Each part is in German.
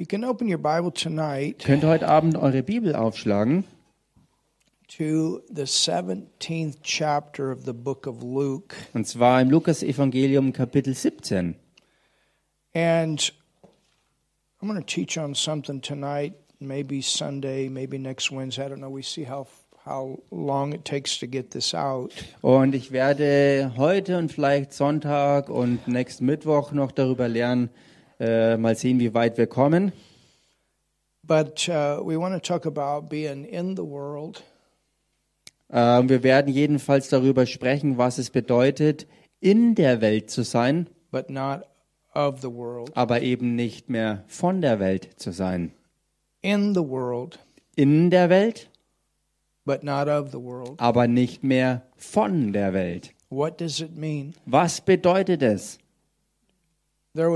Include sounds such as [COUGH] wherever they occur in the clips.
You can open your Bible tonight Könnt heute Abend eure Bibel aufschlagen to the 17th chapter of the book of Luke. und zwar im Lukas-Evangelium Kapitel 17. And I'm going to teach on something tonight, maybe Sunday, maybe next Wednesday. I don't know. We see how how long it takes to get this out. Und ich werde heute und vielleicht Sonntag und nächsten Mittwoch noch darüber lernen. Äh, mal sehen, wie weit wir kommen. But uh, we want to talk about being in the world Äh, wir werden jedenfalls darüber sprechen, was es bedeutet, in der Welt zu sein, but not of the world. aber eben nicht mehr von der Welt zu sein. In the world, In der Welt, but not of the world. aber nicht mehr von der Welt. What does it mean? Was bedeutet es? Da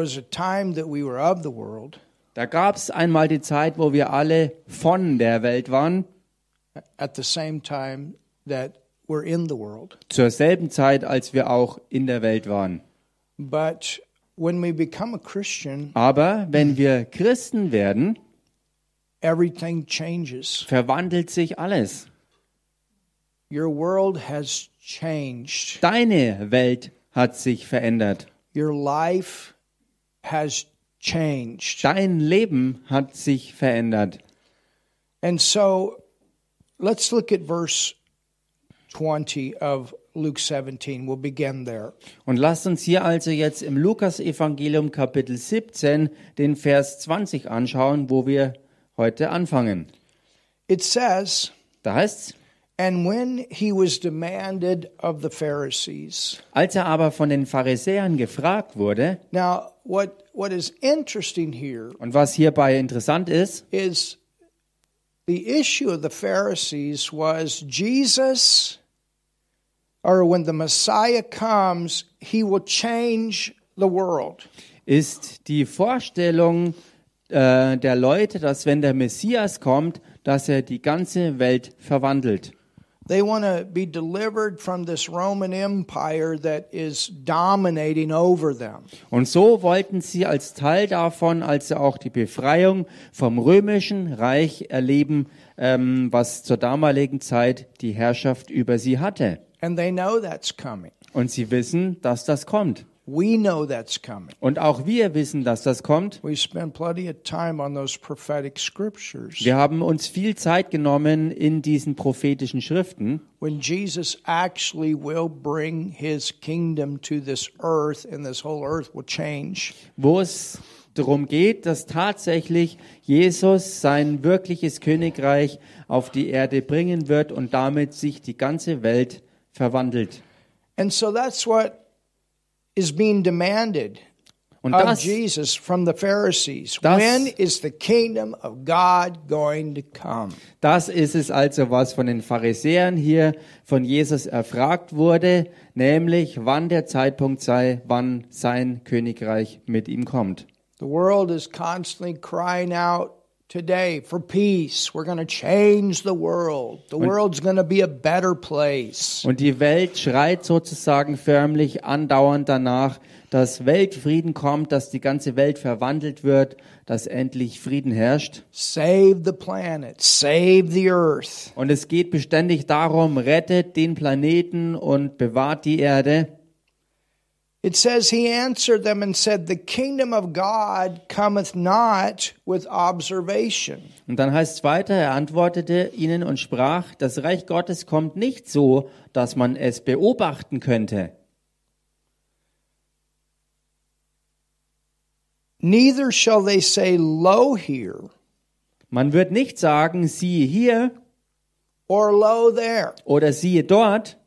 gab es einmal die Zeit, wo wir alle von der Welt waren, at the same time that we're in the world. zur selben Zeit, als wir auch in der Welt waren. But when we become a Christian, Aber wenn wir Christen werden, everything changes. verwandelt sich alles. Your world has changed. Deine Welt hat sich verändert. Your life has changed. Dein Leben hat sich verändert. And so let's look at verse 20 of Luke 17. We'll begin there. Und lasst uns hier also jetzt im Lukas-Evangelium Kapitel 17 den Vers 20 anschauen, wo wir heute anfangen. It says, Da heißt's, And when he was demanded of the Pharisees. als er aber von den Pharisäern gefragt wurde, Now, what, what is interesting here und was hierbei interessant ist, is the issue of the Pharisees was Jesus, or when the Messiah comes, he will change the world. ist die Vorstellung äh, der Leute, dass wenn der Messias kommt, dass er die ganze Welt verwandelt. They want to be delivered from this Roman Empire that is dominating over them. Und so wollten sie als Teil davon also auch die Befreiung vom römischen Reich erleben, ähm, was zur damaligen Zeit die Herrschaft über sie hatte. And they know that's coming. Und sie wissen, dass das kommt. We know that's coming. Und auch wir wissen, dass das kommt. We spend plenty of time on those prophetic scriptures. Wir haben uns viel Zeit genommen in diesen prophetischen Schriften, When Jesus actually will bring his kingdom to this earth, and this whole earth will change. wo es darum geht, dass tatsächlich Jesus sein wirkliches Königreich auf die Erde bringen wird und damit sich die ganze Welt verwandelt. And so that's what is being demanded Und of das, Jesus from the Pharisees. Das- when is the kingdom of God going to come? das ist es also, was von den Pharisäern hier von Jesus erfragt wurde, nämlich wann der Zeitpunkt sei, wann sein Königreich mit ihm kommt. The world is constantly crying out today for peace. We're going to change the world. The world's going to be a better place. Und die Welt schreit sozusagen förmlich andauernd danach, dass Weltfrieden kommt, dass die ganze Welt verwandelt wird, dass endlich Frieden herrscht. Save the planet, save the earth. Und es geht beständig darum, rettet den Planeten und bewahrt die Erde. It says, He answered them and said, The kingdom of God cometh not with observation. Und dann heißt es weiter, er antwortete ihnen und sprach, das Reich Gottes kommt nicht so, dass man es beobachten könnte. Neither shall they say, Lo here, Man wird nicht sagen, siehe hier or Lo there, oder siehe dort,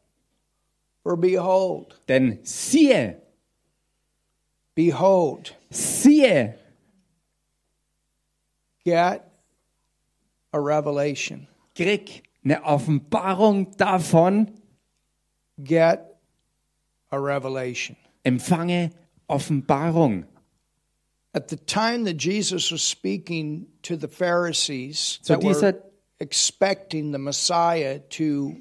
for behold, denn siehe, behold, siehe, get a revelation. krieg eine Offenbarung davon, Get a revelation. empfange Offenbarung. At the time that Jesus was speaking to the Pharisees Zu that were expecting the Messiah to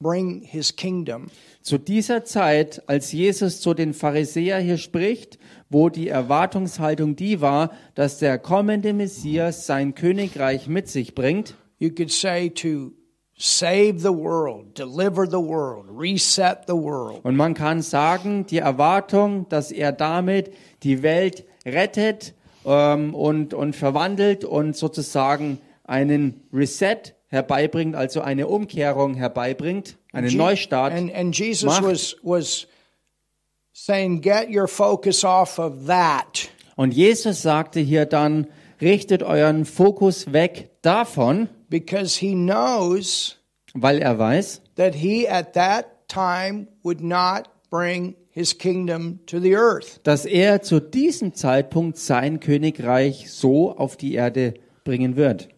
bring his kingdom. Zu dieser Zeit, als Jesus zu den Pharisäern hier spricht, wo die Erwartungshaltung die war, dass der kommende Messias sein Königreich mit sich bringt, You could say to save the world, deliver the world, reset the world. Und man kann sagen, die Erwartung, dass er damit die Welt rettet ähm, und, und verwandelt und sozusagen einen Reset herbeibringt, also eine Umkehrung herbeibringt, einen Je- Neustart. And, and Jesus macht. was, was saying, get your focus off of that. Und Jesus sagte hier dann, richtet euren Fokus weg davon, because he knows weil er weiß, that he at that time would not bring his kingdom to the earth. dass er zu diesem Zeitpunkt sein Königreich so auf die Erde bringen wird.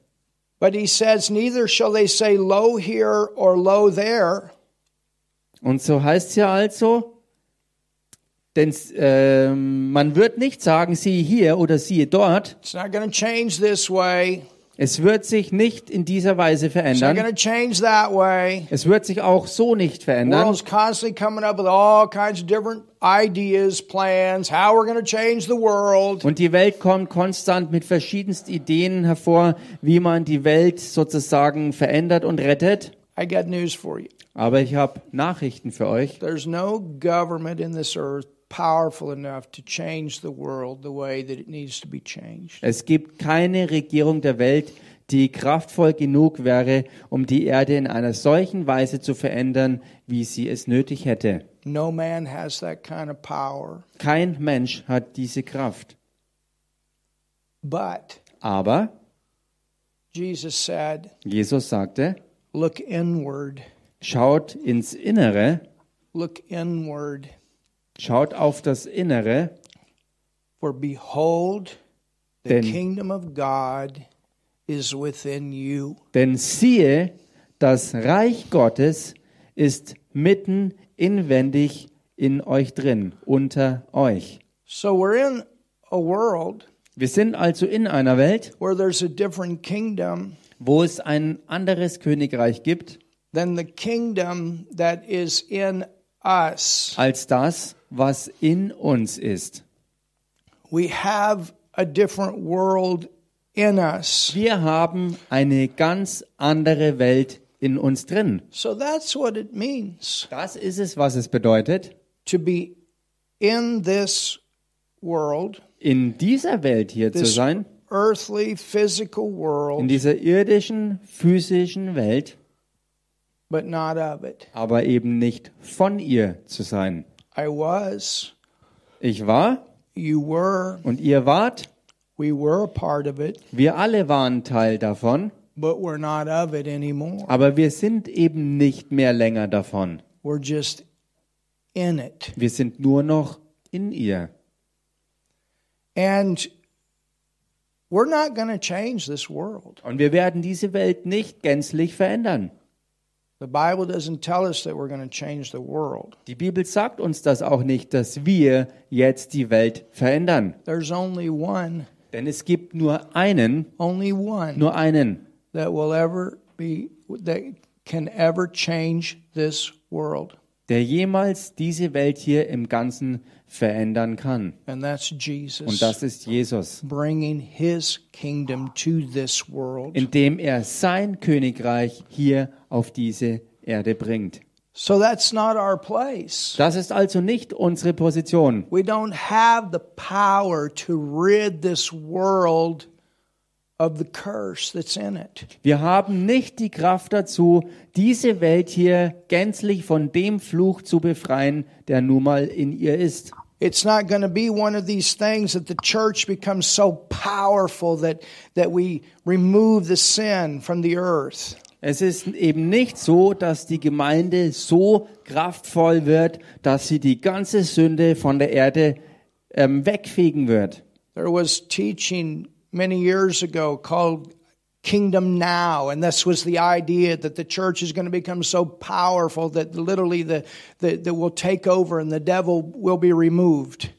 But he says, Neither shall they say, Lo here or lo there, Und so heißt es ja also, denn ähm, man wird nicht sagen, siehe hier oder siehe dort. it's not going to change this way, Es wird sich nicht in dieser Weise verändern. Es wird sich auch so nicht verändern. world's constantly coming up with all kinds of different ideas, plans, how we're going to change the world. Und die Welt kommt konstant mit verschiedensten Ideen hervor, wie man die Welt sozusagen verändert und rettet. I got news for you. Aber ich habe Nachrichten für euch. There's no government in this earth powerful enough to change the world the way that it needs to be changed. Es gibt keine Regierung der Welt, die kraftvoll genug wäre, um die Erde in einer solchen Weise zu verändern, wie sie es nötig hätte. No man has that kind of power. Kein Mensch hat diese Kraft. But Aber Jesus said, Jesus sagte, Look inward, schaut ins Innere, look inward, schaut auf das Innere, for behold, the Denn- kingdom of God is within you. denn siehe, das Reich Gottes ist mitten inwendig in euch drin, unter euch. So we're in a world Wir sind also in einer Welt, where there's a different kingdom wo es ein anderes Königreich gibt, than the kingdom that is in us. als das, was in uns ist. We have a different world in us. Wir haben eine ganz andere Welt in uns drin. So that's what it means Das ist es, was es bedeutet, to be in this world, in dieser Welt hier zu sein, earthly, physical in world, dieser irdischen, physischen Welt, but not of it. aber eben nicht von ihr zu sein. I was, Ich war you were, und ihr wart, we were a part of it, wir alle waren Teil davon, but we're not of it anymore. aber wir sind eben nicht mehr länger davon. We're just in it. Wir sind nur noch in ihr. And we're not going to change this world. Und wir werden diese Welt nicht gänzlich verändern. Die Bibel sagt uns das auch nicht, dass wir jetzt die Welt verändern. There's only one, Denn es gibt nur einen, only one nur einen, that will ever be, that can ever change this world. der jemals diese Welt hier im Ganzen verändern kann. And that's Und Jesus das ist Jesus, bringing his kingdom to this world. indem er sein Königreich hier auf diese Erde bringt. So that's not our place. Das ist also nicht unsere Position. We don't have the power to rid this world Wir haben nicht die Kraft dazu, diese Welt hier gänzlich von dem Fluch zu befreien, der nun mal in ihr ist. It's not going to be one of these things that the church becomes so powerful that, that we remove the sin from the earth. Es ist eben nicht so, dass die Gemeinde so kraftvoll wird, dass sie die ganze Sünde von der Erde ähm, wegfegen wird. There was teaching many years ago called Kingdom Now, and this was the idea that the church is going to become so powerful that literally the, the, that will take over and the devil will be removed.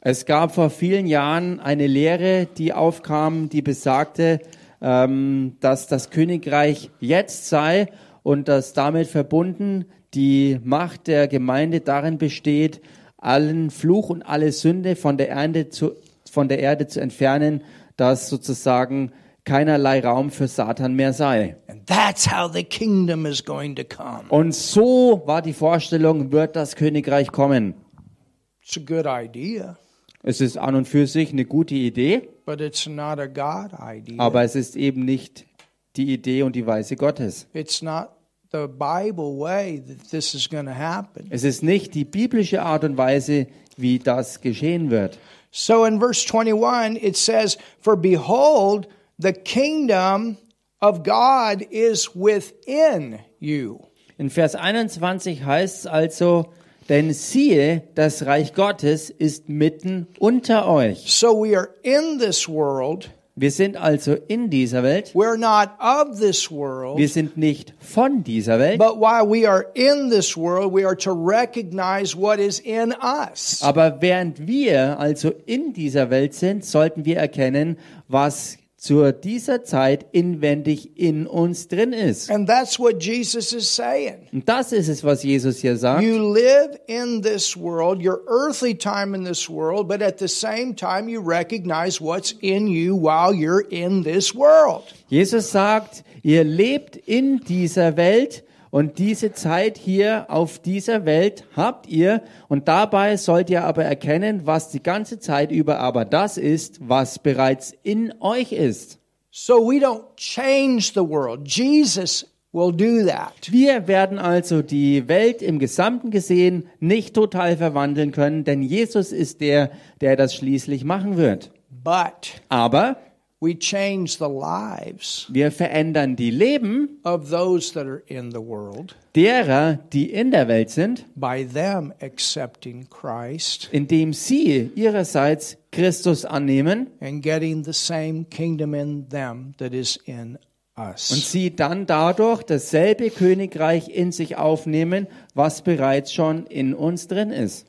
Es gab vor vielen Jahren eine Lehre, die aufkam, die besagte, ähm, dass das Königreich jetzt sei und dass damit verbunden die Macht der Gemeinde darin besteht, allen Fluch und alle Sünde von der Erde zu, von der Erde zu entfernen, dass sozusagen keinerlei Raum für Satan mehr sei. And that's how the kingdom is going to come. Und so war die Vorstellung, wird das Königreich kommen. It's a good idea, Es ist an und für sich eine gute Idee, but it's not a God idea. aber es ist eben nicht die Idee und die Weise Gottes. It's not the Bible way that this is going to happen. Es ist nicht die biblische Art und Weise, wie das geschehen wird. So in verse 21, it says, For behold, the kingdom of God is within you. In Vers 21 heißt es also, denn siehe, das Reich Gottes ist mitten unter euch. So we are in this world. Wir sind also in dieser Welt. We're not of this world. Wir sind nicht von dieser Welt. But while we are in this world, we are to recognize what is in us. Aber während wir also in dieser Welt sind, sollten wir erkennen, was zu dieser Zeit inwendig in uns drin ist. And that's what Jesus is saying. Und das ist es, was Jesus hier sagt. You live in this world, your earthly time in this world, but at the same time, you recognize what's in you while you're in this world. Jesus sagt, ihr lebt in dieser Welt und diese Zeit hier auf dieser Welt habt ihr und dabei sollt ihr aber erkennen, was die ganze Zeit über aber das ist, was bereits in euch ist. So we don't change the world. Jesus will do that. Wir werden also die Welt im Gesamten gesehen nicht total verwandeln können, denn Jesus ist der, der das schließlich machen wird. But Aber we change the lives wir verändern die Leben of those that are in the world derer, die in der Welt sind, by them accepting Christ indem sie ihrerseits Christus annehmen and getting the same kingdom in them that is in und us. sie dann dadurch dasselbe Königreich in sich aufnehmen, was bereits schon in uns drin ist.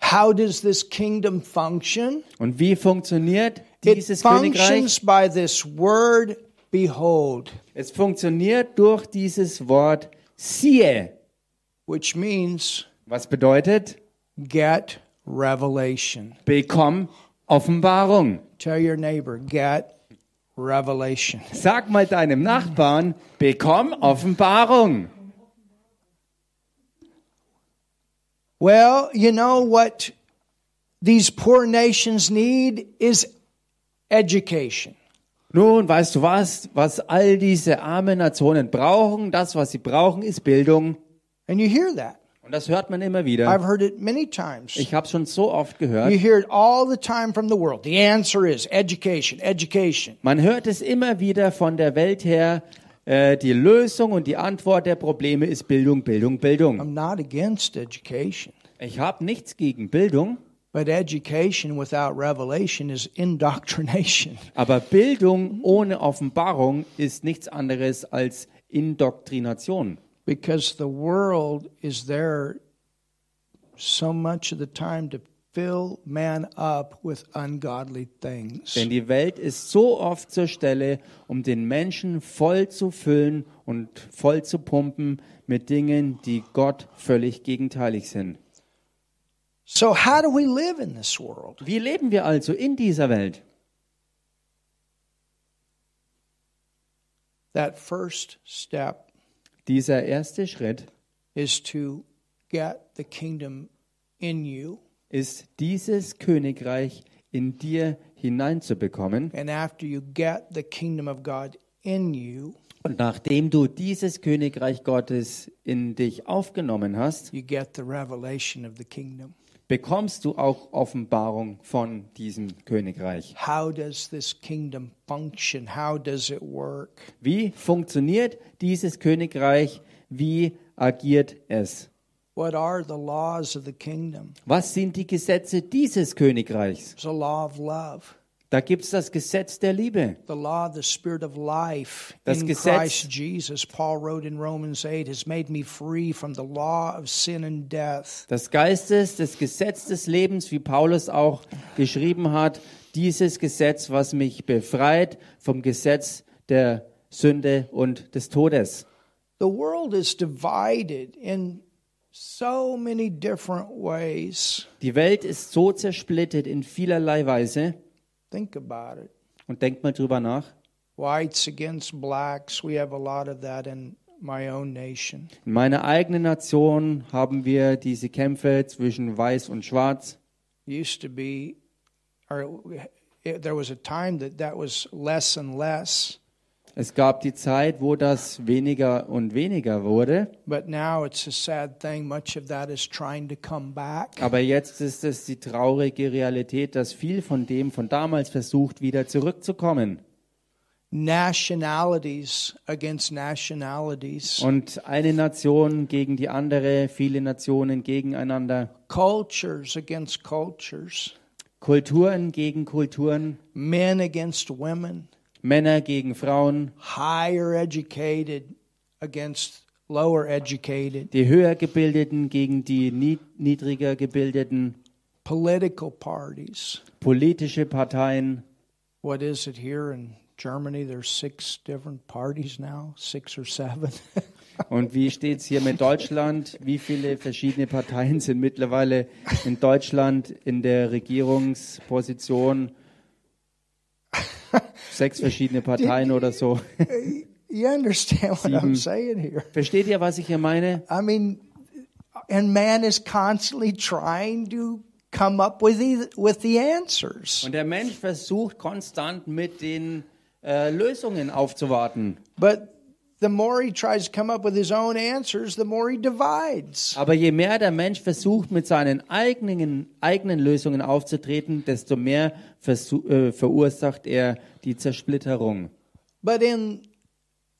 How does this kingdom function? Und wie funktioniert dieses functions Königreich? by this word, behold, Es funktioniert durch dieses Wort siehe, which means was bedeutet get revelation. bekomm Offenbarung. Tell your neighbor, get revelation. Sag mal deinem Nachbarn, bekomm Offenbarung. Well, you know what these poor nations need is education. Nun, weißt du was, was all diese armen Nationen brauchen, das, was sie brauchen, ist Bildung. And you hear that. Und das hört man immer wieder. I've heard it many times. Ich habe schon so oft You gehört. hear it all the time from the world. The answer is education, education. Man hört es immer wieder von der Welt her. Äh, die Lösung und die Antwort der Probleme ist Bildung, Bildung, Bildung. I'm not against education, Ich habe nichts gegen Bildung, but education without revelation is indoctrination. [LAUGHS] aber Bildung ohne Offenbarung ist nichts anderes als Indoktrination. Because the world is there so much of the time to fill man up with ungodly things. Denn die Welt ist so oft zur Stelle, um den Menschen voll zu füllen und voll zu pumpen mit Dingen, die Gott völlig gegenteilig sind. So, how do we live in this world? Wie leben wir also in dieser Welt? That first step Dieser erste Schritt is to get the kingdom in you. ist, dieses Königreich in dir hineinzubekommen. And after you get the kingdom of God in you, Und nachdem du dieses Königreich Gottes in dich aufgenommen hast, you get the revelation of the kingdom. Bekommst du auch Offenbarung von diesem Königreich. How does this kingdom function? How does it work? Wie funktioniert dieses Königreich? Wie agiert es? What are the laws of the kingdom? Was sind die Gesetze dieses Königreichs? Da gibt es das Gesetz der Liebe. the law the spirit of life Das in Gesetz- Christ Jesus. Paul wrote in Romans 8, has made me free from the law of sin and death. Das Geistes, das Gesetz des Lebens, wie Paulus auch geschrieben hat, dieses Gesetz, was mich befreit vom Gesetz der Sünde und des Todes. The world is divided in so many different ways. Die Welt ist so zersplittet in vielerlei Weise. Think about it. Und denkt mal drüber nach. Whites against blacks. We have a lot of that in my own nation. In meiner eigenen Nation haben wir diese Kämpfe zwischen Weiß und Schwarz. Used to be, or it, there was a time that that was less and less. Es gab die Zeit, wo das weniger und weniger wurde. But now it's a sad thing. Much of that is trying to come back. Aber jetzt ist es die traurige Realität, dass viel von dem von damals versucht, wieder zurückzukommen. Nationalities against nationalities. Und eine Nation gegen die andere, viele Nationen gegeneinander, Cultures against cultures. Kulturen gegen Kulturen, Men against women. Männer gegen Frauen, Higher educated against lower educated. die höher gebildeten gegen die nied- niedriger gebildeten, Political parties. politische Parteien. What is it here in Germany? There's six different parties now, six or seven. [LAUGHS] Und wie steht es hier mit Deutschland? Wie viele verschiedene Parteien sind mittlerweile in Deutschland in der Regierungsposition? [LAUGHS] Sechs verschiedene Parteien oder so. [LAUGHS] you understand what I'm saying here? Versteht ihr, was ich hier meine? I mean, and man is constantly trying to come up with the, with the answers. Und der Mensch versucht konstant mit den äh, Lösungen aufzuwarten. But the more he tries to come up with his own answers, the more he divides. Aber je mehr der Mensch versucht, mit seinen eigenen, eigenen Lösungen aufzutreten, desto mehr äh, verursacht er die Zersplitterung. But in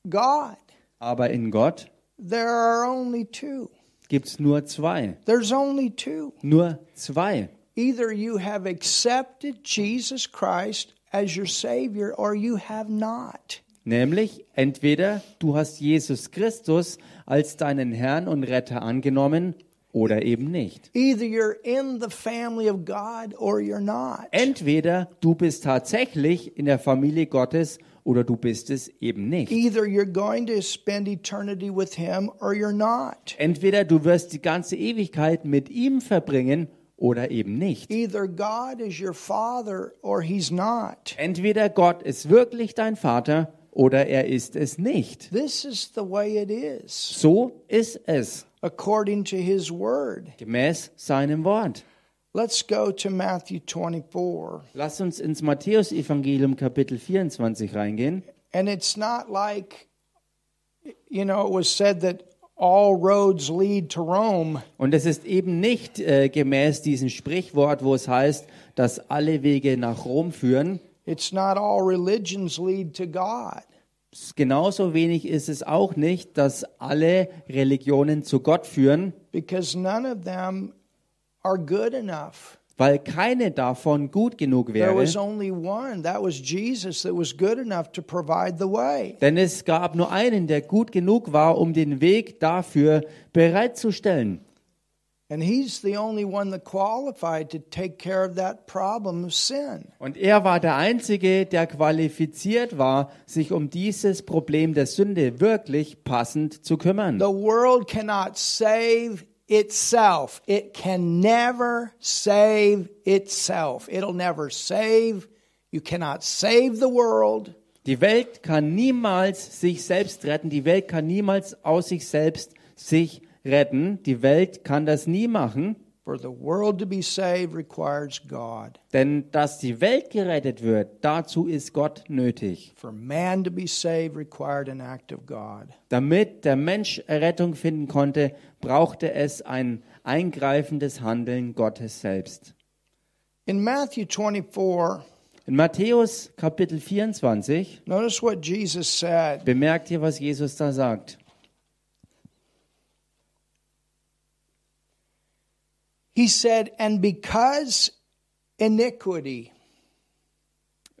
God, Aber in Gott there are only two. gibt es nur zwei. There's only two. Nur zwei. Either you have accepted Jesus Christ as your Savior or you have not. Nämlich entweder du hast Jesus Christus als deinen Herrn und Retter angenommen oder eben nicht. Either you're in the family of God or you're not. Entweder du bist tatsächlich in der Familie Gottes oder du bist es eben nicht. Either you're going to spend eternity with Him or you're not. Entweder du wirst die ganze Ewigkeit mit ihm verbringen oder eben nicht. Either God is your Father or He's not. Entweder Gott ist wirklich dein Vater oder er ist es nicht. This is the way it is, So ist es, according to His Word. gemäß seinem Wort. Let's go to Matthew 24. Lass uns ins Matthäusevangelium Kapitel 24 reingehen. And it's not like, you know, it was said that all roads lead to Rome. Und es ist eben nicht äh, gemäß diesem Sprichwort, wo es heißt, dass alle Wege nach Rom führen. It's not all religions lead to God. Genauso wenig ist es auch nicht, dass alle Religionen zu Gott führen, because none of them are good enough. weil keine davon gut genug There wäre. was only one, that was Jesus, that was good enough to provide the way. Denn es gab nur einen, der gut genug war, um den Weg dafür bereitzustellen. Und er war der Einzige, der qualifiziert war, sich um dieses Problem der Sünde wirklich passend zu kümmern. The world cannot save itself. It can never save itself. It'll never save. You cannot save the world. Die Welt kann niemals sich selbst retten. Die Welt kann niemals aus sich selbst sich retten. Die Welt kann das nie machen. For the world to be saved requires God. Denn dass die Welt gerettet wird, dazu ist Gott nötig. For man to be saved required an act of God. Damit der Mensch Errettung finden konnte, brauchte es ein eingreifendes Handeln Gottes selbst. In Matthew 24, In Matthäus Kapitel 24 notice what Jesus said. bemerkt ihr, was Jesus da sagt. He said, And because iniquity,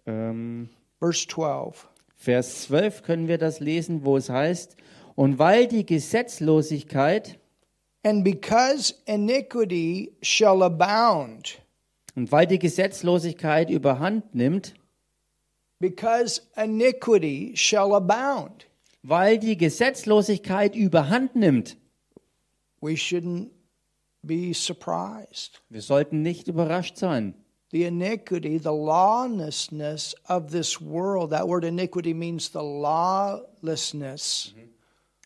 Ähm, verse 12, Vers 12 können wir das lesen, wo es heißt, und weil die Gesetzlosigkeit and because iniquity shall abound, und weil die Gesetzlosigkeit überhand nimmt, because iniquity shall abound. weil die Gesetzlosigkeit überhand nimmt. We shouldn't be surprised. Wir sollten nicht überrascht sein. The iniquity, the lawlessness of this world. That word iniquity means the lawlessness.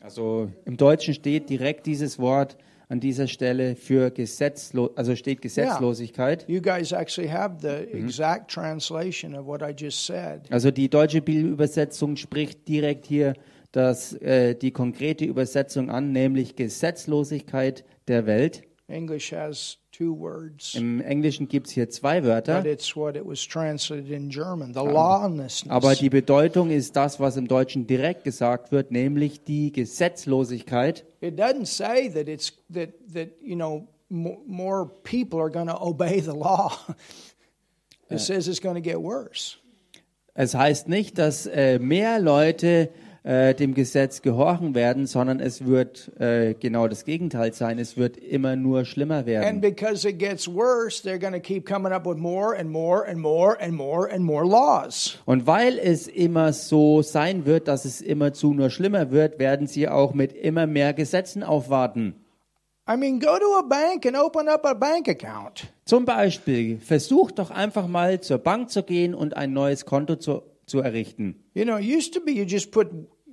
Also im Deutschen steht direkt dieses Wort an dieser Stelle für Gesetzlo also steht Gesetzlosigkeit. You guys actually have the exact translation of what I just said. Also die deutsche Bibelübersetzung spricht direkt hier das, äh, die konkrete Übersetzung an, nämlich Gesetzlosigkeit der Welt. English has two words, Im Englischen gibt es hier zwei Wörter, but it's what it was translated in German. The lawlessness. aber die Bedeutung ist das, was im Deutschen direkt gesagt wird, nämlich die Gesetzlosigkeit. It doesn't say that it's that that you know mo- more people are going to obey the law. It says it's going to get worse. Es heißt nicht, dass äh, mehr Leute äh, dem Gesetz gehorchen werden, sondern es wird äh, genau das Gegenteil sein. Es wird immer nur schlimmer And werden. because it gets worse, they're going to keep coming up with more and more and more and more and more laws. Und weil es immer so sein wird, dass es immerzu nur schlimmer wird, werden sie auch mit immer mehr Gesetzen aufwarten. I mean, go to a bank and open up a bank account. Zum Beispiel, versucht doch einfach mal zur Bank zu gehen und ein neues Konto zu, zu errichten. You know, it used to be you just put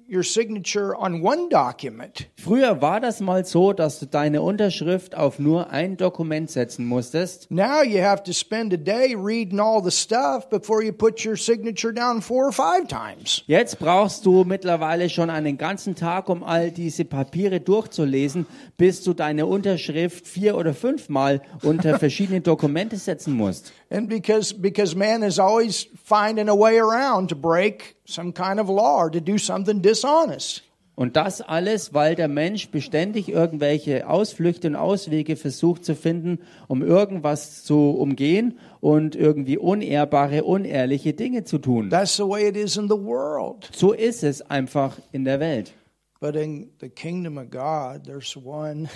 your signature on one document. Früher war das mal so, dass du deine Unterschrift auf nur ein Dokument setzen musstest. Now you have to spend a day reading all the stuff before you put your signature down four or five times. Jetzt brauchst du mittlerweile schon einen ganzen Tag, um all diese Papiere durchzulesen, bis du deine Unterschrift vier oder fünfmal unter [LAUGHS] verschiedene Dokumente setzen musst. And because because man is always finding a way around to break some kind of law or to do something dishonest. Und das alles, weil der Mensch beständig irgendwelche Ausflüchte und Auswege versucht zu finden, um irgendwas zu umgehen und irgendwie unehrbare, unehrliche Dinge zu tun. That's the way it is in the world. So ist es einfach in der Welt. But in the kingdom of God, there's one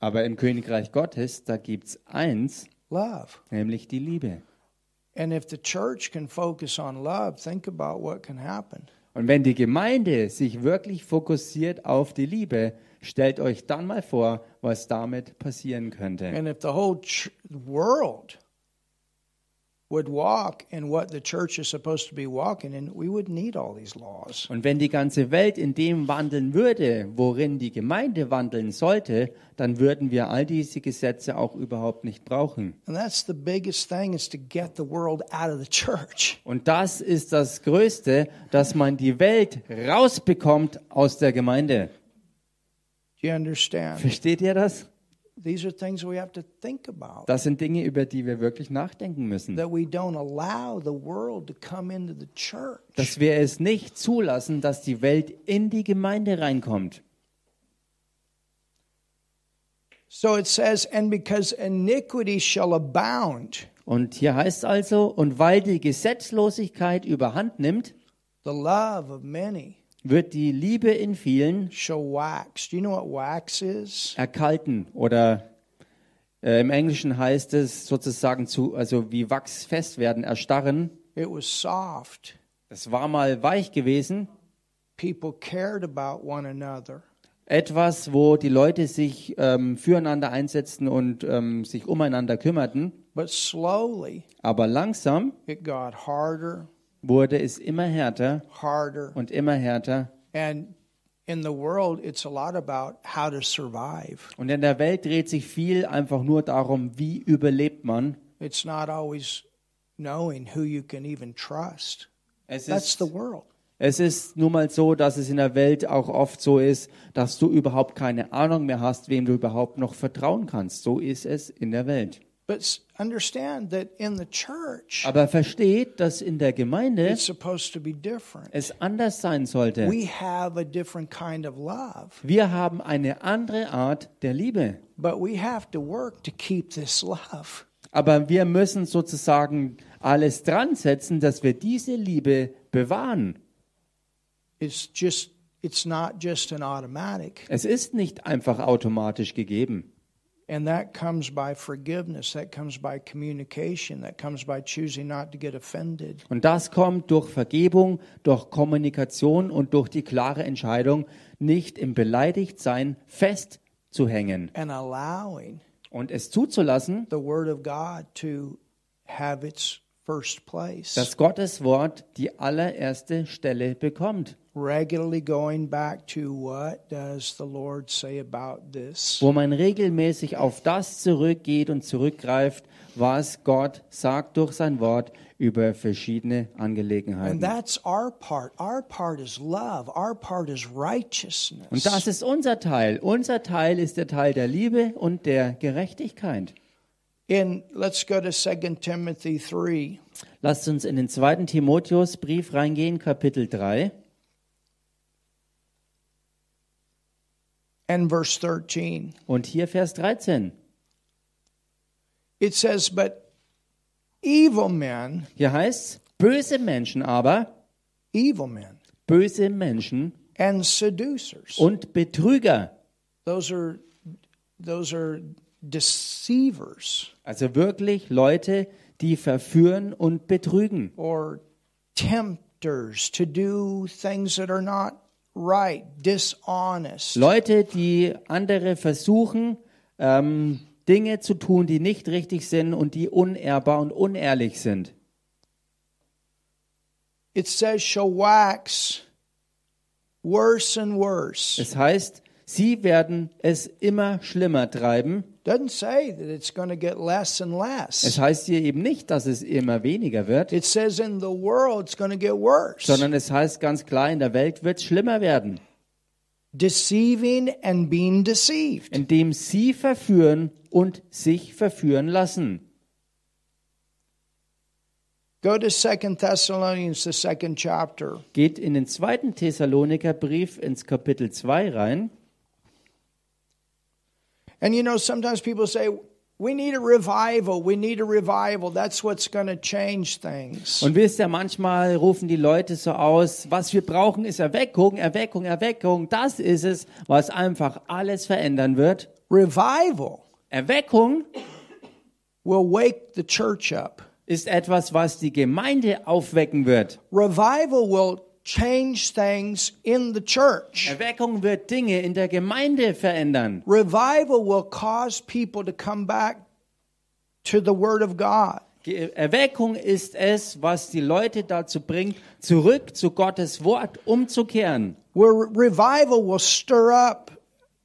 Aber im Königreich Gottes, da gibt's eins, love. nämlich die Liebe. And if the church can focus on love, think about what can happen. Und wenn die Gemeinde sich wirklich fokussiert auf die Liebe, stellt euch dann mal vor, was damit passieren könnte. And if the whole world would walk in what the church is supposed to be walking in, we wouldn't need all these laws. Und wenn die ganze Welt in dem wandeln würde, worin die Gemeinde wandeln sollte, dann würden wir all diese Gesetze auch überhaupt nicht brauchen. And that's the biggest thing is to get the world out of the church. Und das ist das Größte, dass man die Welt rausbekommt aus der Gemeinde. Do you understand? Versteht ihr das? These are things we have to think about. Das sind Dinge, über die wir wirklich nachdenken müssen. That we don't allow the world to come into the church. Dass wir es nicht zulassen, dass die Welt in die Gemeinde reinkommt. So it says, and because iniquity shall abound, Und hier heißt es also, und weil die Gesetzlosigkeit überhand nimmt, the love of many wird die Liebe in vielen shall wax. Do you know what wax is? erkalten oder äh, im Englischen heißt es sozusagen zu, also wie Wachs fest werden, erstarren. It was soft. Das war mal weich gewesen, People cared about one another. etwas, wo die Leute sich ähm, füreinander einsetzten und ähm, sich umeinander kümmerten. But slowly, Aber langsam it got harder, wurde es immer härter harder. und immer härter. And in the world, it's a lot about how to survive. Und in der Welt dreht sich viel einfach nur darum, wie überlebt man. It's not always knowing who you can even trust. Es That's ist, the world. es ist nun mal so, dass es in der Welt auch oft so ist, dass du überhaupt keine Ahnung mehr hast, wem du überhaupt noch vertrauen kannst. So ist es in der Welt. But understand that in the church, Aber versteht, dass in der Gemeinde it's supposed to be different. es anders sein sollte. We have a different kind of love, Wir haben eine andere Art der Liebe. but we have to work to keep this love. Aber wir müssen sozusagen alles dran setzen, dass wir diese Liebe bewahren. It's just it's not just an automatic. Es ist nicht einfach automatisch gegeben. And that comes by forgiveness, that comes by communication, that comes by choosing not to get offended. Und das kommt durch Vergebung, durch Kommunikation und durch die klare Entscheidung, nicht im Beleidigtsein festzuhängen and allowing und es zuzulassen, the Word of God to have its. Dass Gottes Wort die allererste Stelle bekommt, Regularly going back to what does the Lord say about this? wo man regelmäßig auf das zurückgeht und zurückgreift, was Gott sagt durch sein Wort über verschiedene And Angelegenheiten. that's our part. Our part is love. Our part is righteousness. Und das ist unser Teil. Unser Teil ist der Teil der Liebe und der Gerechtigkeit. In let's go to 2 Timothy 3 Lasst uns in den zweiten Timotheusbrief reingehen, Kapitel 3 and verse 13. und hier Vers 13. It says, But evil men, Hier heißt böse Menschen aber, evil men, böse Menschen and seducers. und Betrüger, Those are those are deceivers also wirklich Leute, die verführen und betrügen. or tempters to do things that are not right, dishonest. Leute, die andere versuchen, ähm, Dinge zu tun, die nicht richtig sind und die unehrbar und unehrlich sind. It says shall wax worse and worse. Es heißt, sie werden es immer schlimmer treiben. Doesn't say that it's going to get less and Es less. heißt hier eben nicht, dass es immer weniger wird, It says in the world it's going to get worse. sondern es heißt ganz klar, in der Welt wird es schlimmer werden, Deceiving and being deceived. indem sie verführen und sich verführen lassen. Go to Second Thessalonians, the second chapter. Geht in den zweiten Thessalonikerbrief ins Kapitel 2 rein. And you know, sometimes people say, we need a revival. We need a revival. That's what's going to change things. Und wisst ihr, manchmal rufen die Leute so aus, was wir brauchen ist Erweckung, Erweckung, Erweckung. Das ist es, was einfach alles verändern wird. Revival Erweckung will wake the church up. ist etwas, was die Gemeinde aufwecken wird. Revival will change things in the church. Erweckung wird Dinge in der Gemeinde verändern. Revival will cause people to come back to the Word of God. Erweckung ist es, was die Leute dazu bringt, zurück zu Gottes Wort umzukehren. Where revival will stir up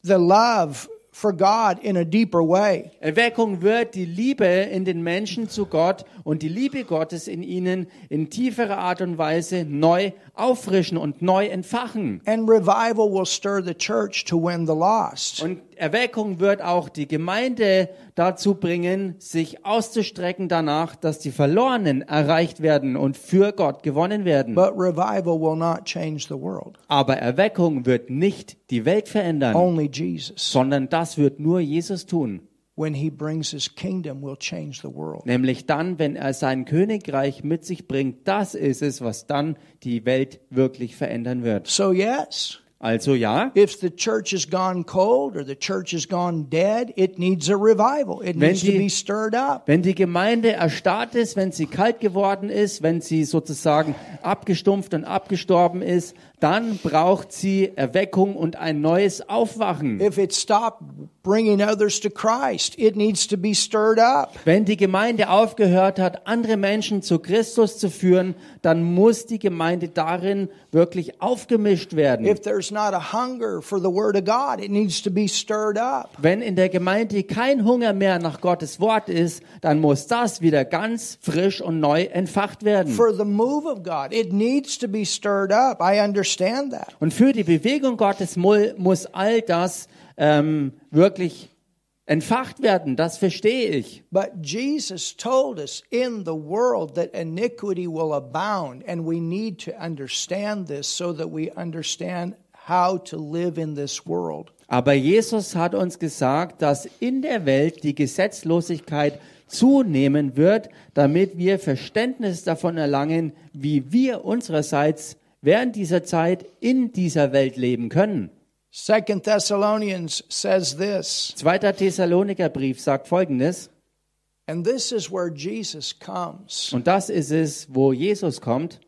the love for God in a deeper way. Erweckung wird die Liebe in den Menschen zu Gott und die Liebe Gottes in ihnen in tieferer Art und Weise neu auffrischen und neu entfachen. And revival will stir the church to win the lost. Und Erweckung wird auch die Gemeinde dazu bringen, sich auszustrecken danach, dass die Verlorenen erreicht werden und für Gott gewonnen werden. But revival will not change the world. Aber Erweckung wird nicht die Welt verändern, Only Jesus, sondern das wird nur Jesus tun. when he brings his kingdom, will change the world. Nämlich dann, wenn er sein Königreich mit sich bringt, das ist es, was dann die Welt wirklich verändern wird. So, yes, Also ja, if the church has gone cold or the church has gone dead, it needs a revival. It needs to die- be stirred up. wenn die Gemeinde erstarrt ist, wenn sie kalt geworden ist, wenn sie sozusagen abgestumpft und abgestorben ist, dann braucht sie Erweckung und ein neues Aufwachen. If it stopped bringing others to Christ, it needs to be stirred up. Wenn die Gemeinde aufgehört hat, andere Menschen zu Christus zu führen, dann muss die Gemeinde darin wirklich aufgemischt werden. If there's not a hunger for the Word of God, it needs to be stirred up. Wenn in der Gemeinde kein Hunger mehr nach Gottes Wort ist, dann muss das wieder ganz frisch und neu entfacht werden. For the move of God, it needs to be stirred up. I understand that. Und für die Bewegung Gottes mu- muss all das ähm, wirklich entfacht werden. Das verstehe ich. But Jesus told us in the world that iniquity will abound, and we need to understand this so that we understand how to live in this world. Aber Jesus hat uns gesagt, dass in der Welt die Gesetzlosigkeit zunehmen wird, damit wir Verständnis davon erlangen, wie wir unsererseits während dieser Zeit in dieser Welt leben können. Second Thessalonians says this, Zweiter Thessalonikerbrief sagt folgendes. and this is where Jesus comes. Und das ist es, wo Jesus kommt.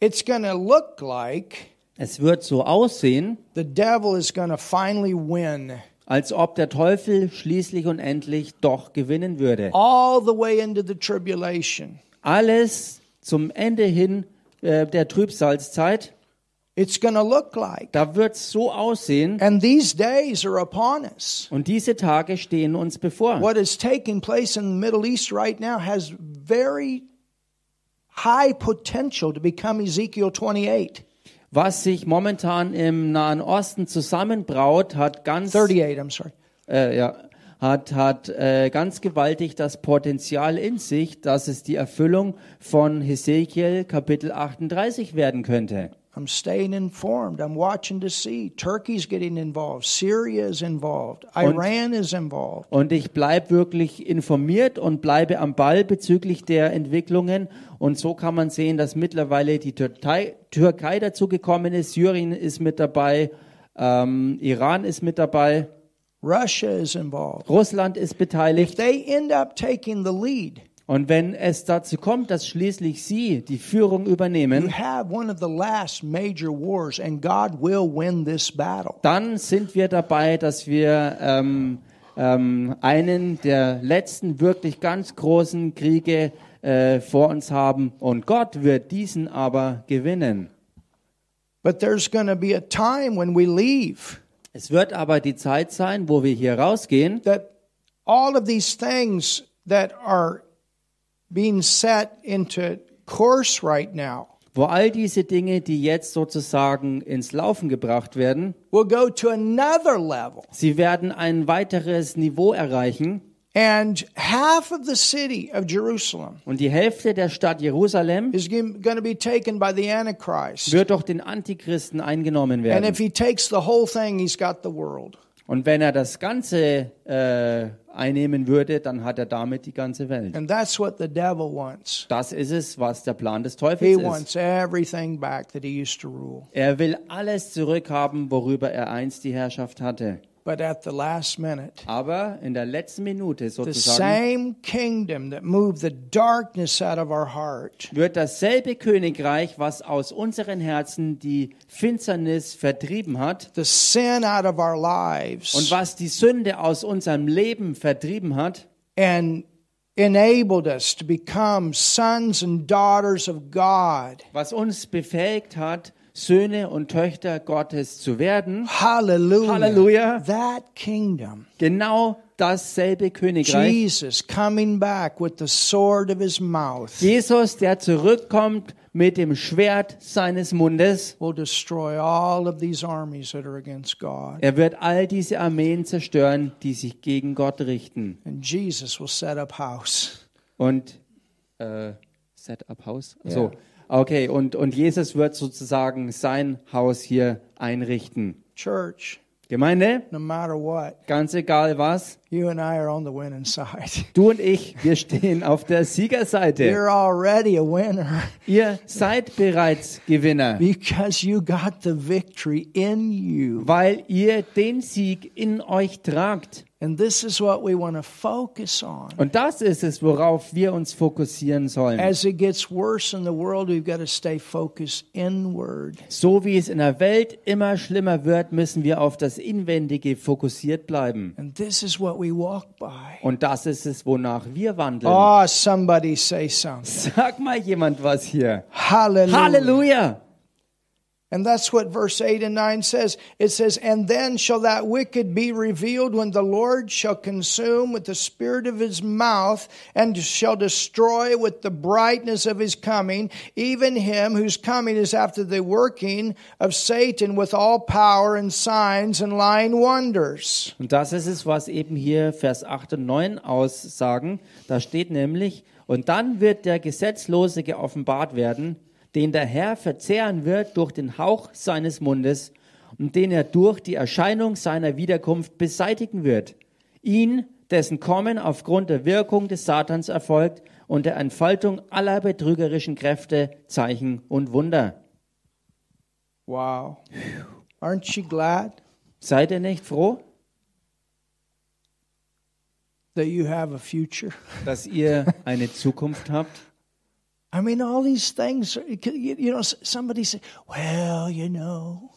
It's to look like Es wird so aussehen, the devil is to finally win als ob der Teufel schließlich und endlich doch gewinnen würde. all the way into the tribulation. Alles zum Ende hin äh, der Trübsalzeit, It's going to look like. da wird es so aussehen. And these days are upon us. Und diese Tage stehen uns bevor. What is taking place in the Middle East right now has very high potential to become Ezekiel 28. Was sich momentan im Nahen Osten zusammenbraut, hat ganz, 38, I'm sorry. äh, ja, hat, hat äh, ganz gewaltig das Potenzial in sich, dass es die Erfüllung von Hesekiel Kapitel 38 werden könnte. I'm staying informed. I'm watching to see. Turkey's getting involved. Syria is involved. Iran is involved. Und ich bleibe wirklich informiert und bleibe am Ball bezüglich der Entwicklungen. Und so kann man sehen, dass mittlerweile die Türkei, Türkei dazu gekommen ist, Syrien ist mit dabei, ähm, Iran ist mit dabei, Russia is involved. Russland ist If beteiligt. they end up taking the lead, Und wenn es dazu kommt, dass schließlich sie die Führung übernehmen, have one of the last major wars, and God will win this battle. dann sind wir dabei, dass wir ähm, ähm, einen der letzten wirklich ganz großen Kriege äh, vor uns haben. Und Gott wird diesen aber gewinnen. But there's going to be a time when we leave Es wird aber die Zeit sein, wo wir hier rausgehen, that all of these things that are being set into course right now wo all diese Dinge, die jetzt sozusagen ins Laufen gebracht werden, will go to another level. sie werden ein weiteres Niveau erreichen. And half of the city of Jerusalem Und die Hälfte der Stadt Jerusalem is going to be taken by the Antichrist. wird durch den Antichristen eingenommen And werden. if he takes the whole thing, he's got the world. Und wenn er das Ganze äh, einnehmen würde, dann hat er damit die ganze Welt. And that's what the devil wants. Das ist es, was der Plan des He Teufels ist. wants everything back that he used to rule. Er will alles zurückhaben, worüber er einst die Herrschaft hatte. But at the last minute, Aber in der letzten Minute the sozusagen same kingdom that moved the darkness out of our heart wird dasselbe Königreich, was aus unseren Herzen die Finsternis vertrieben hat the sin out of our und lives was die Sünde aus unserem Leben vertrieben hat and enabled us to become sons and daughters of God. was uns befähigt hat, Söhne und Töchter Gottes zu werden, Hallelujah. Hallelujah. That kingdom. genau dasselbe Königreich. Jesus coming back with the sword of his mouth Jesus, der zurückkommt mit dem Schwert seines Mundes. will destroy all of these armies that are against God. Er wird all diese Armeen zerstören, die sich gegen Gott richten. And Jesus will set up house. Und äh, Set up Haus. So, okay. Und und Jesus wird sozusagen sein Haus hier einrichten. Church, Gemeinde, no matter what, ganz egal was. you and I are on the winning side. Du und ich, wir stehen auf der Siegerseite. [LAUGHS] You're already a winner Ihr seid bereits Gewinner, because you got the victory in you. weil ihr den Sieg in euch tragt. And this is what we want to focus on. Und das ist es, worauf wir uns fokussieren sollen. As it gets worse in the world, we've got to stay focused inward. So wie es in der Welt immer schlimmer wird, müssen wir auf das Inwendige fokussiert bleiben. And this is what we walk by. Und das ist es, wonach wir wandeln. Oh, somebody say something. Sag mal jemand was hier. Hallelujah. Halleluja! And that's what verse 8 and 9 says. It says, And then shall that wicked be revealed when the Lord shall consume with the spirit of his mouth and shall destroy with the brightness of his coming, even him whose coming is after the working of Satan with all power and signs and lying wonders. Und das ist es, was eben hier Vers 8 und 9 aussagen. Da steht nämlich, und dann wird der Gesetzlose geoffenbart werden, den der Herr verzehren wird durch den Hauch seines Mundes und den er durch die Erscheinung seiner Wiederkunft beseitigen wird. Ihn, dessen Kommen aufgrund der Wirkung des Satans erfolgt und der Entfaltung aller betrügerischen Kräfte, Zeichen und Wunder. Wow. Aren't you glad? Seid ihr nicht froh, that you have a future? dass ihr eine Zukunft habt? I mean, all these things, you know, somebody say, well, you know,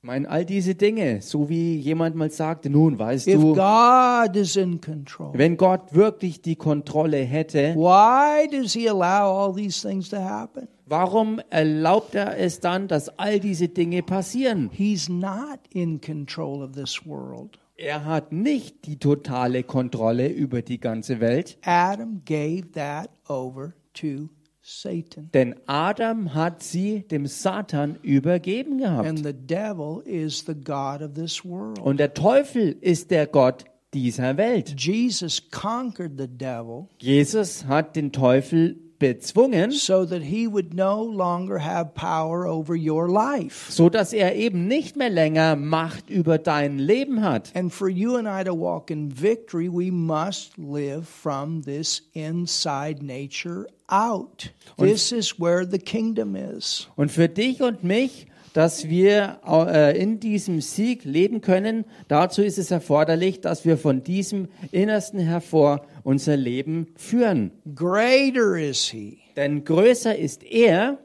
Ich meine, all diese Dinge, so wie jemand mal sagte, nun weißt if du, God is in control, wenn Gott wirklich die Kontrolle hätte, why does he allow all these things to happen? warum erlaubt er es dann, dass all diese Dinge passieren? He's not in control of this world. Er hat nicht die totale Kontrolle über die ganze Welt, Adam gave that over to Satan. denn Adam hat sie dem Satan übergeben gehabt. And the devil is the God of this world. Und der Teufel ist der Gott dieser Welt. Jesus conquered the devil Jesus hat den Teufel bezwungen, so that he would no longer have power over your life. so dass er eben nicht mehr länger Macht über dein Leben hat. And for you and I to walk in victory, we must live from this inside nature out. This is where the kingdom is. Und für dich und mich, dass wir äh, in diesem Sieg leben können, dazu ist es erforderlich, dass wir von diesem Innersten hervor unser Leben führen. Greater is he Denn größer ist er,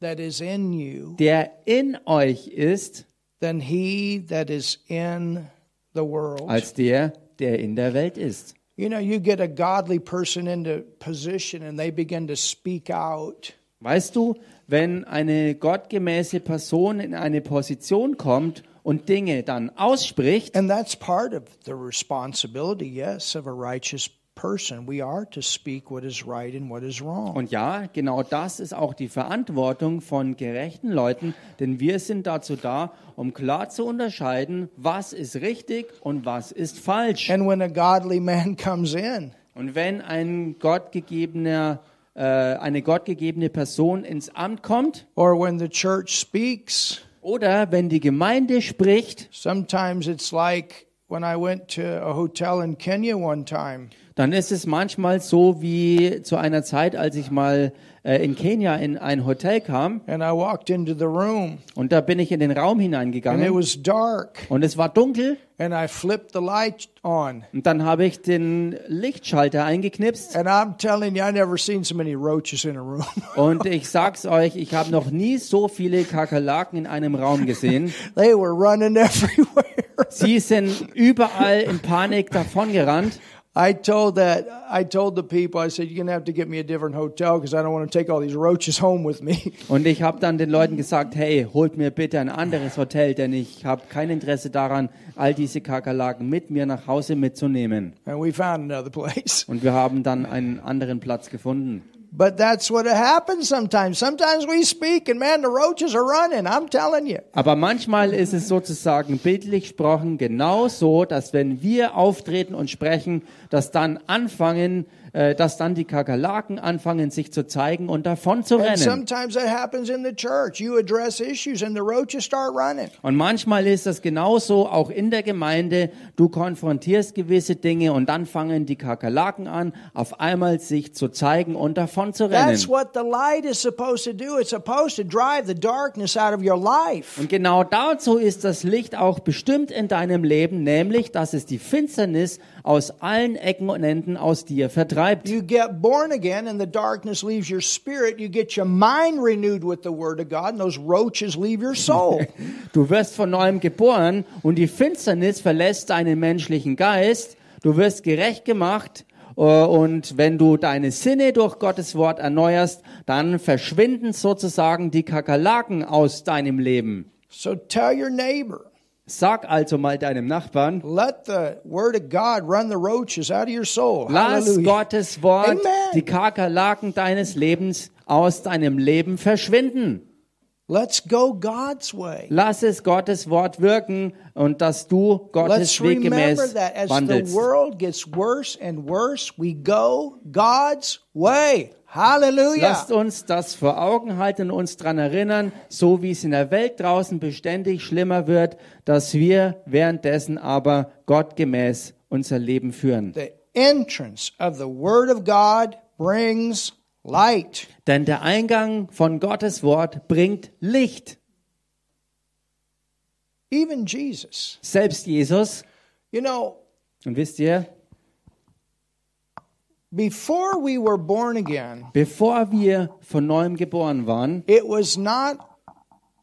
that is in you der in euch ist, than he that is in the world. als der, der in der Welt ist. You know, you get a godly person into position and they begin to speak out. Weißt du, wenn eine gottgemäße Person in eine Position kommt und Dinge dann ausspricht, And that's part of the responsibility, yes, of a righteous person. We are to speak what is right and what is wrong. und ja, genau das ist auch die Verantwortung von gerechten Leuten, denn wir sind dazu da, um klar zu unterscheiden, was ist richtig und was ist falsch. And when a godly man [LAUGHS] comes in, Und wenn ein gottgegebener, äh, eine gottgegebene Person ins Amt kommt or when the church speaks, oder wenn die Gemeinde spricht, sometimes it's like when I went to a hotel in Kenya one time. Dann ist es manchmal so wie zu einer Zeit, als ich mal äh, in Kenia in ein Hotel kam And I walked into the room und da bin ich in den Raum and it hineingegangen was dark und es war dunkel and I flipped the light on. und dann habe ich den Lichtschalter eingeknipst you, so [LAUGHS] und ich sag's euch, ich habe noch nie so viele Kakerlaken in einem Raum gesehen. [LAUGHS] they were running [LAUGHS] everywhere. Sie sind überall in Panik davongerannt. I told that I told the people I said you're gonna have to get me a different hotel because I don't want to take all these roaches home with me. [LAUGHS] Und ich habe dann den Leuten gesagt, hey, holt mir bitte ein anderes Hotel, denn ich habe kein Interesse daran, all diese Kakerlaken mit mir nach Hause mitzunehmen. And we found another [LAUGHS] place. Und wir haben dann einen anderen Platz gefunden. But that's what happens sometimes. Sometimes we speak and man, the roaches are running. I'm telling you. Aber manchmal ist es sozusagen bildlich gesprochen genau so, dass wenn wir auftreten und sprechen, dass dann anfangen, äh, dass dann die Kakerlaken anfangen, sich zu zeigen und davon zu rennen. Und manchmal ist das genauso auch in der Gemeinde. Du konfrontierst gewisse Dinge und dann fangen die Kakerlaken an, auf einmal sich zu zeigen und davon zu rennen. Und genau dazu ist das Licht auch bestimmt in deinem Leben, nämlich, dass es die Finsternis aus allen Ecken und Enden aus dir vertreibt. You get born again and the darkness leaves your spirit. You get your mind renewed with the word of God and those roaches leave your soul. [LAUGHS] Du wirst von neuem geboren und die Finsternis verlässt deinen menschlichen Geist. Du wirst gerecht gemacht. äh, Und wenn du deine Sinne durch Gottes Wort erneuerst, dann verschwinden sozusagen die Kakerlaken aus deinem Leben. so tell your neighbor, Sag also mal deinem Nachbarn, let the word of God run the roaches out of your soul. lass Hallelujah. Gottes Wort Amen. die Kakerlaken deines Lebens aus deinem Leben verschwinden. Let's go God's way. Lass es Gottes Wort wirken und dass du Gottes Let's Weg remember gemäß that as the wandelst. world gets worse and worse, we go God's way. Hallelujah. Lasst uns das vor Augen halten und uns daran erinnern, so wie es in der Welt draußen beständig schlimmer wird, dass wir währenddessen aber gottgemäß unser Leben führen. The entrance of the word of God brings light. Denn der Eingang von Gottes Wort bringt Licht. Even Jesus. Selbst Jesus, You know, und wisst ihr, before we were born again, bevor wir von neuem geboren waren, it was not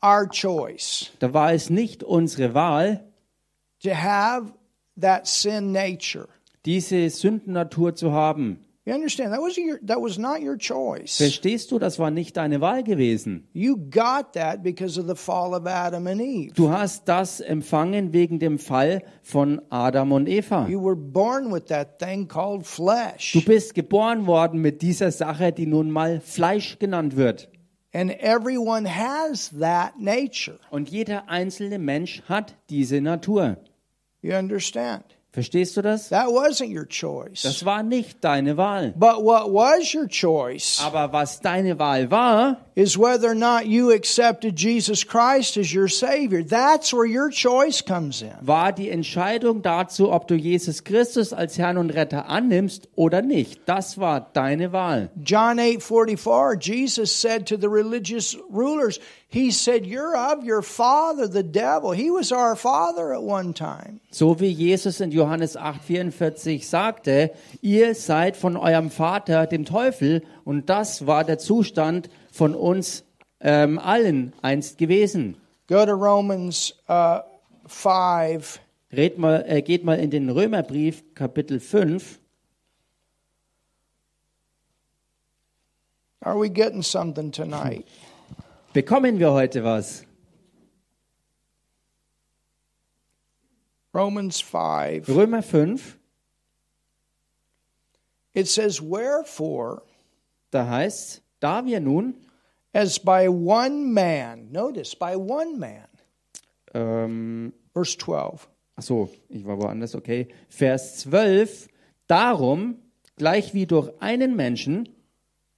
our choice da war es nicht unsere Wahl, to have that sin nature. diese Sündennatur zu haben. You understand? That was your that was not your choice. Verstehst du, das war nicht deine Wahl gewesen. You got that because of the fall of Adam and Eve. Du hast das empfangen wegen dem Fall von Adam und Eva. You were born with that thing called flesh. Du bist geboren worden mit dieser Sache, die nun mal Fleisch genannt wird. And everyone has that nature. Und jeder einzelne Mensch hat diese Natur. You understand? Verstehst du das? That wasn't your choice. Das war nicht deine Wahl. But what was your choice Aber was deine Wahl war, is whether or not you accepted Jesus Christ as your Savior. That's where your choice comes in. war die Entscheidung dazu, ob du Jesus Christus als Herrn und Retter annimmst oder nicht. Das war deine Wahl. John 8:44 Jesus said to the religious rulers, he said, "You're of your father the devil. He was our father at one time." So wie Jesus in Johannes 8:44 sagte, ihr seid von eurem Vater, dem Teufel, und das war der Zustand von uns ähm, allen einst gewesen. Go to Romans uh, 5 Red mal, äh, geht mal in den Römerbrief, Kapitel 5. Are we getting something tonight? [LAUGHS] Bekommen wir heute was? Romans 5. Römer 5, It says, Wherefore, da heißt, da wir nun, as by one man, notice, by one man, ähm, verse 12, ach so, ich war woanders, okay, Vers 12, darum, gleich wie durch einen Menschen,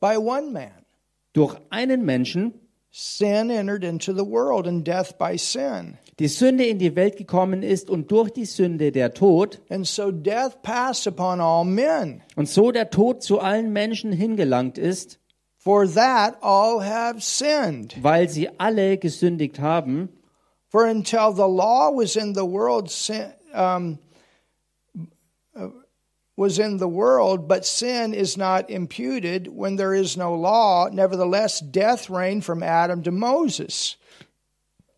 by one man, durch einen Menschen sin entered into the world, and death by sin. die Sünde in die Welt gekommen ist und durch die Sünde der Tod And so death passed upon all men, und so der Tod zu allen Menschen hingelangt ist, for that all have sinned. weil sie alle gesündigt haben. For until the law was in the world, sin, um, was in the world, but sin is not imputed when there is no law. Nevertheless, death reigned from Adam to Moses.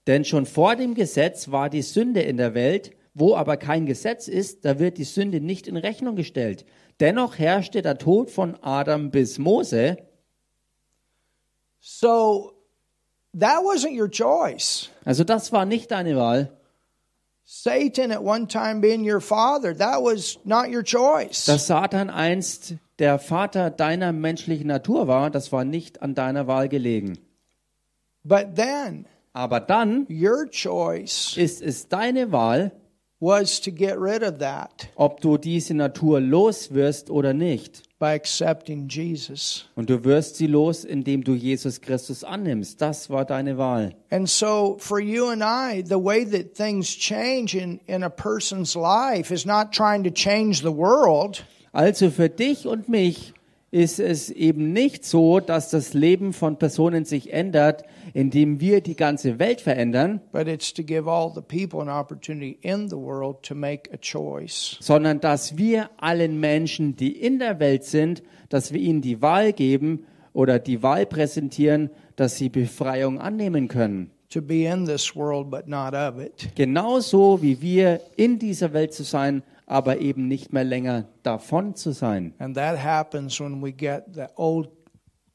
Denn schon vor dem Gesetz war die Sünde in der Welt, wo aber kein Gesetz ist, da wird die Sünde nicht in Rechnung gestellt. Dennoch herrschte der Tod von Adam bis Mose. So that wasn't your choice. Also das war nicht deine Wahl. Satan at one time being your father, that was not your choice. Dass Satan einst der Vater deiner menschlichen Natur war, das war nicht an deiner Wahl gelegen. But then Aber dann your choice ist es deine Wahl, was to get rid of that ob du diese Natur los wirst oder nicht. By accepting Jesus. Und du wirst sie los, indem du Jesus Christus annimmst. Das war deine Wahl. And so for you and I, the way that things change in, in a person's life is not trying to change the world. Also für dich und mich ist es eben nicht so, dass das Leben von Personen sich ändert, indem wir die ganze Welt verändern, sondern dass wir allen Menschen, die in der Welt sind, dass wir ihnen die Wahl geben oder die Wahl präsentieren, dass sie Befreiung annehmen können. To be in this world but not of it. Genauso wie wir in dieser Welt zu sein, aber eben nicht mehr länger davon zu sein. And that happens when we get the old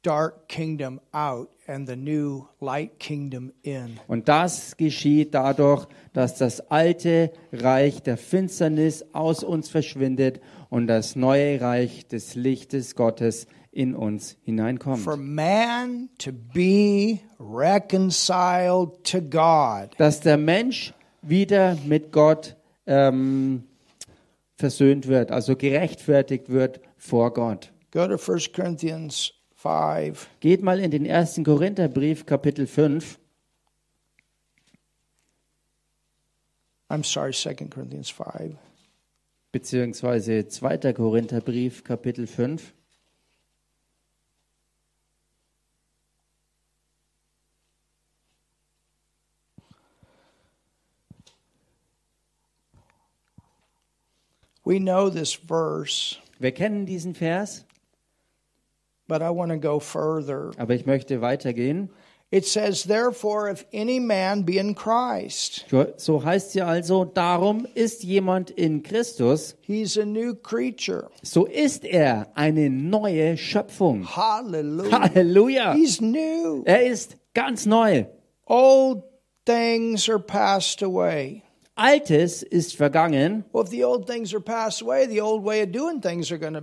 dark kingdom out and the new light kingdom in. Und das geschieht dadurch, dass das alte Reich der Finsternis aus uns verschwindet und das neue Reich des Lichtes Gottes in uns hineinkommt. For man to be reconciled to God. Dass der Mensch wieder mit Gott ähm, versöhnt wird, also gerechtfertigt wird vor Gott. Go to 1 Corinthians 5. Geht mal in den ersten Korintherbrief, Kapitel 5. I'm sorry, 2 Corinthians 5. beziehungsweise 2. Korintherbrief, Kapitel 5. We know this verse, Wir kennen diesen Vers, but I want to go further. aber ich möchte weitergehen. It says, Therefore, if any man be in Christ, So heißt sie also, darum ist jemand in Christus, he's a new creature. so ist er eine neue Schöpfung. Hallelujah. Halleluja! He's new. Er ist ganz neu. Old things are passed away. Altes ist vergangen. Well, if the old things are passed away, the old way of doing things are going to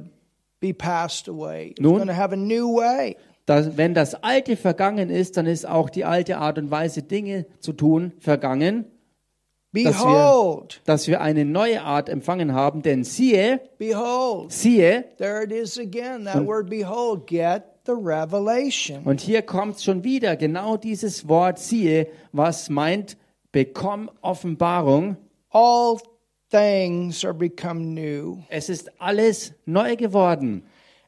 be passed away. It's Nun- going to have a new way. Das, wenn das Alte vergangen ist, dann ist auch die alte Art und Weise, Dinge zu tun, vergangen. Dass wir- Behold, Dass wir eine neue Art empfangen haben, denn siehe, behold. siehe, There it is again. That word behold. Get the revelation. und hier kommt schon wieder genau dieses Wort siehe, was meint, bekomm Offenbarung. All things are become new. Es ist alles neu geworden.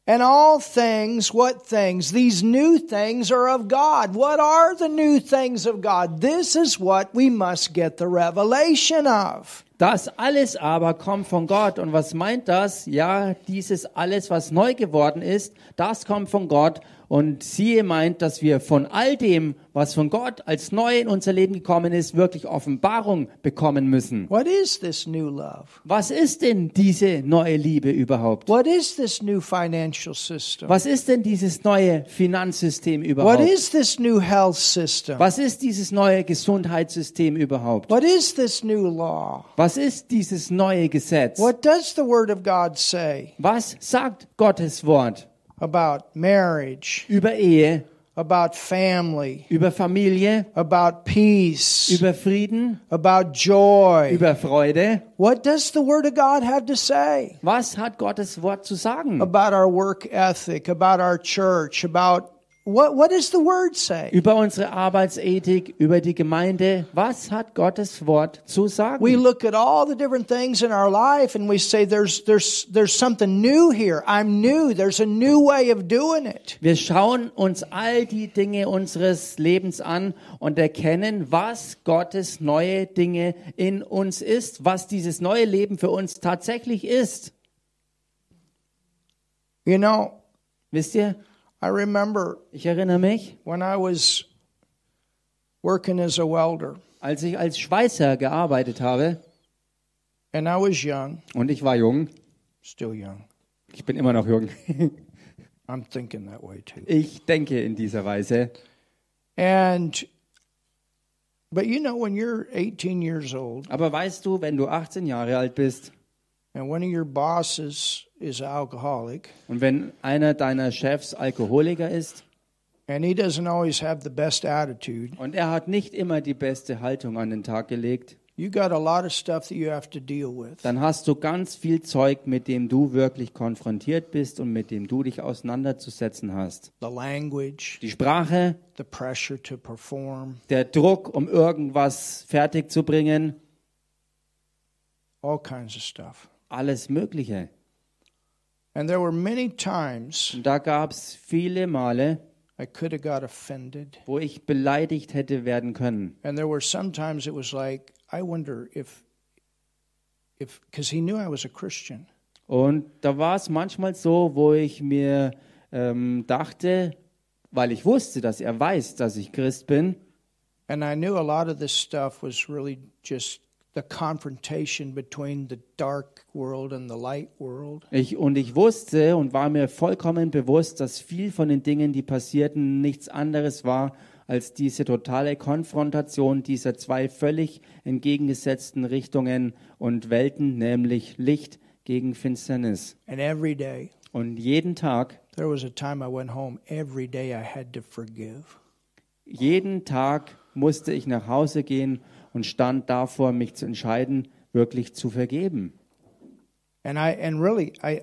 And all things, what things? These new things are of God. What are the new things of God? This is what we must get the revelation of. Das alles aber kommt von Gott. Und was meint das? Ja, dieses alles, was neu geworden ist, das kommt von Gott. Und siehe meint, dass wir von all dem, was von Gott als neu in unser Leben gekommen ist, wirklich Offenbarung bekommen müssen. What is this new love? Was ist denn diese neue Liebe überhaupt? What is this new financial system? Was ist denn dieses neue Finanzsystem What überhaupt? is this new health system? Was ist dieses neue Gesundheitssystem überhaupt? What is this new law? Was ist dieses neue Gesetz? What does the Word of God say Was sagt Gottes Wort about marriage, über Ehe, about family, über Familie, about peace, über Frieden, about joy? über Freude? What does the Word of God have to say Was hat Gottes Wort zu sagen? about our work ethic, about our church, about what, what does the Word say? Über unsere Arbeitsethik, über die Gemeinde? Was hat Gottes Wort zu We sagen? look at all the different things in our life and we say there's, there's, there's something new here. I'm new. There's a new way of doing it. Wir schauen uns all die Dinge unseres Lebens an und erkennen, was Gottes neue Dinge in uns ist, was dieses neue Leben für uns tatsächlich ist. You know, Wisst ihr, I remember ich erinnere mich, when I was working as a welder als ich als Schweißer gearbeitet habe and I was young, und ich war jung, still young. ich bin immer noch jung, [LAUGHS] I'm thinking that way too. ich denke in dieser Weise. And, but you know, when you're 18 years old Aber weißt du, wenn du 18 Jahre alt bist und wenn einer deiner Chefs Alkoholiker ist and he doesn't always have the best attitude, und er hat nicht immer die beste Haltung an den Tag gelegt, you got a lot of stuff that you have to deal with. dann hast du ganz viel Zeug, mit dem du wirklich konfrontiert bist und mit dem du dich auseinanderzusetzen hast. The language, Die Sprache, the pressure to perform, der Druck, um irgendwas fertig zu bringen, all kinds of stuff. Alles Mögliche. And there were many times Und da gab es viele Male, I could have got offended. wo ich beleidigt hätte werden können. And there were some times it was like, I wonder if, if, because he knew I was a Christian. Und da war es manchmal so, wo ich mir ähm, dachte, weil ich wusste, dass er weiß, dass ich Christ bin, And I knew a lot of this stuff was really just the confrontation between the dark world and the light world. Ich, und ich wusste und war mir vollkommen bewusst, dass viel von den Dingen, die passierten, nichts anderes war als diese totale Konfrontation dieser zwei völlig entgegengesetzten Richtungen und Welten, nämlich Licht gegen Finsternis. And every day, Und jeden Tag, there was a time I went home, every day I had to forgive. jeden Tag musste ich nach Hause gehen und stand davor, mich zu entscheiden, wirklich zu vergeben. And I and really I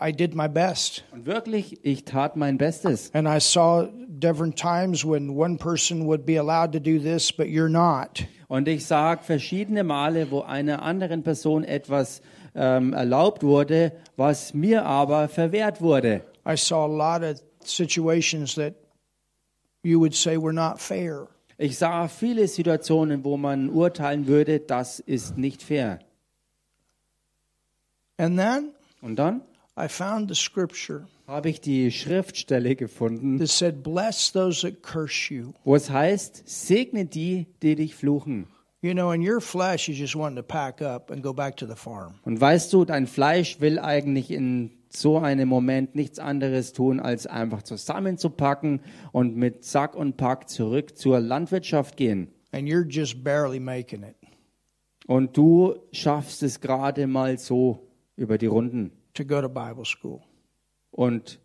I, did my best. Und wirklich, ich tat mein Bestes. And I saw different times when one person would be allowed to do this, but you're not. Und ich sage verschiedene Male, wo einer anderen Person etwas ähm, erlaubt wurde, was mir aber verwehrt wurde. I saw a lot of situations that you would say were not fair. Ich sah viele Situationen, wo man urteilen würde, das ist nicht fair. And then Und dann I found the scripture habe ich die Schriftstelle gefunden, that said, Bless those that curse you. wo es heißt, segne die, die dich fluchen. You know, in your flesh, you just want to pack up and go back to the farm. Und weißt du, dein Fleisch will eigentlich in so einem Moment nichts anderes tun, als einfach zusammenzupacken und mit Sack und Pack zurück zur Landwirtschaft gehen. And you're just barely making it Und du schaffst es gerade mal so über die Runden. to go to Bible school. Und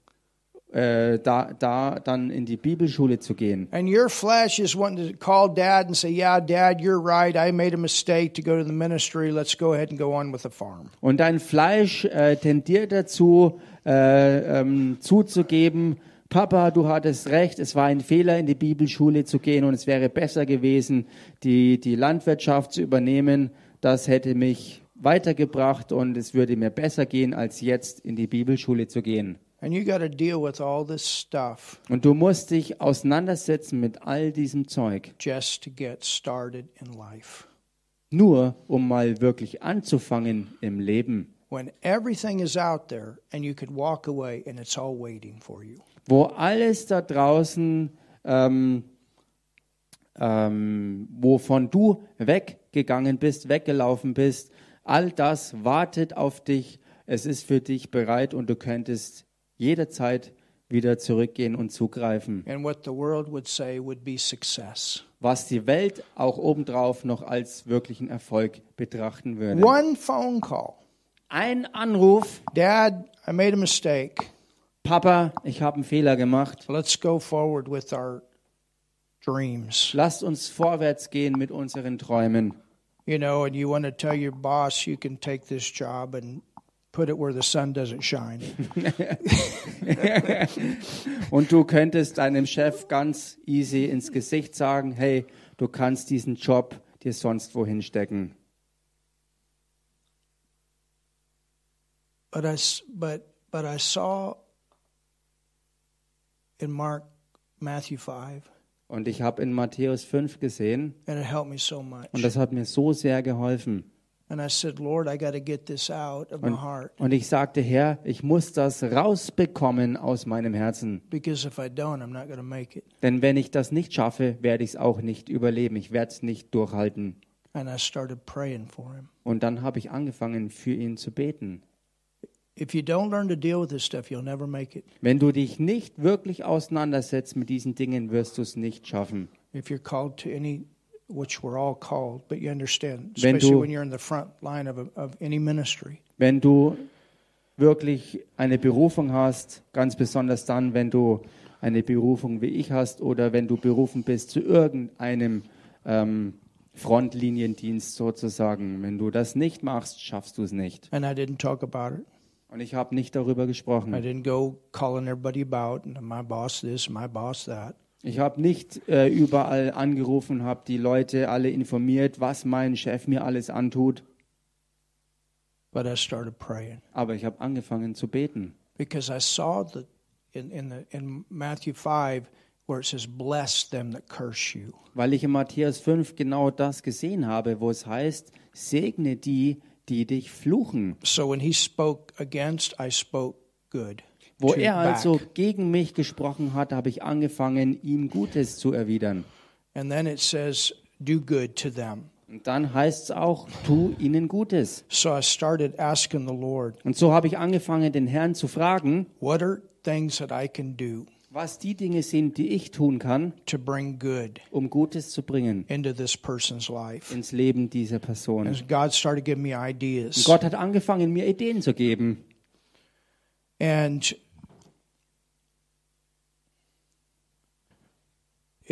äh, da, da dann in die Bibelschule zu gehen. And your flesh is wanting to call dad and say, Yeah, dad, you're right. I made a mistake to go to the ministry. Let's go ahead and go on with the farm. Und dein Fleisch äh, tendiert dazu, äh, ähm, zuzugeben, Papa, du hattest recht, es war ein Fehler, in die Bibelschule zu gehen und es wäre besser gewesen, die, die Landwirtschaft zu übernehmen. Das hätte mich weitergebracht und es würde mir besser gehen, als jetzt in die Bibelschule zu gehen. And you got to deal with all this stuff Und du musst dich auseinandersetzen mit all diesem Zeug, just to get started in life. nur um mal wirklich anzufangen im Leben. When everything is out there and you could walk away and it's all waiting for you. wo alles da draußen, ähm, ähm, wovon du weggegangen bist, weggelaufen bist, all das wartet auf dich. Es ist für dich bereit und du könntest jederzeit wieder zurückgehen und zugreifen. And what the world would say would be success. Was die Welt auch obendrauf noch als wirklichen Erfolg betrachten würde. One phone call. Ein Anruf, Dad, I made a mistake. Papa, ich habe einen Fehler gemacht. Let's go forward with our dreams. Lasst uns vorwärts gehen mit unseren Träumen. You know, and you want to tell your boss you can take this job and put it where the sun doesn't shine. [LAUGHS] Und du könntest deinem Chef ganz easy ins Gesicht sagen, hey, du kannst diesen Job dir sonst wohin stecken. But I, but, but I saw in Mark, Matthew 5, Und ich habe in Matthäus 5 gesehen, and it helped me so much. und das hat mir so sehr geholfen. And I said, Lord, I got to get this out of my heart Und ich sagte, Herr, ich muss das rausbekommen aus meinem Herzen. because if I don't, I'm not going to make it. Denn wenn ich das nicht schaffe, werde ich es auch nicht überleben. Ich werde es nicht durchhalten. And I started praying for him. Und dann habe ich angefangen, für ihn zu beten. If you don't learn to deal with this stuff, you'll never make it. Wenn du dich nicht wirklich auseinandersetzt mit diesen Dingen, wirst du es nicht schaffen. If you're called to any, which we're all called, but you understand, Wenn especially du- when you're in the front line of, a, of any ministry. Wenn du wirklich eine Berufung hast, ganz besonders dann, wenn du eine Berufung wie ich hast oder wenn du berufen bist zu irgendeinem ähm, Frontliniendienst sozusagen. Wenn du das nicht machst, schaffst du es nicht. And I didn't talk about it. Und ich habe nicht darüber I gesprochen. didn't go calling everybody about and my boss this, my boss that. Ich habe nicht äh, überall angerufen, habe die Leute alle informiert, was mein Chef mir alles antut. But I started praying Aber ich habe angefangen zu beten. because I saw that in, in, the, in Matthew 5 where it says, Bless them that curse you. Weil ich in Matthäus 5 genau das gesehen habe, wo es heißt, segne die, die dich fluchen. So when he spoke against, I spoke good. Wo er also gegen mich gesprochen hat, habe ich angefangen, ihm Gutes zu erwidern. And then it says, Do good to them. Und dann heißt es auch, tu ihnen Gutes. So I started asking the Lord, Und so habe ich angefangen, den Herrn zu fragen, What are things that I can do was die Dinge sind, die ich tun kann, to bring good um Gutes zu bringen into this person's life? ins Leben dieser Person. As God started giving me Und ideas. Gott hat angefangen, mir Ideen zu geben. And it was about two years of time.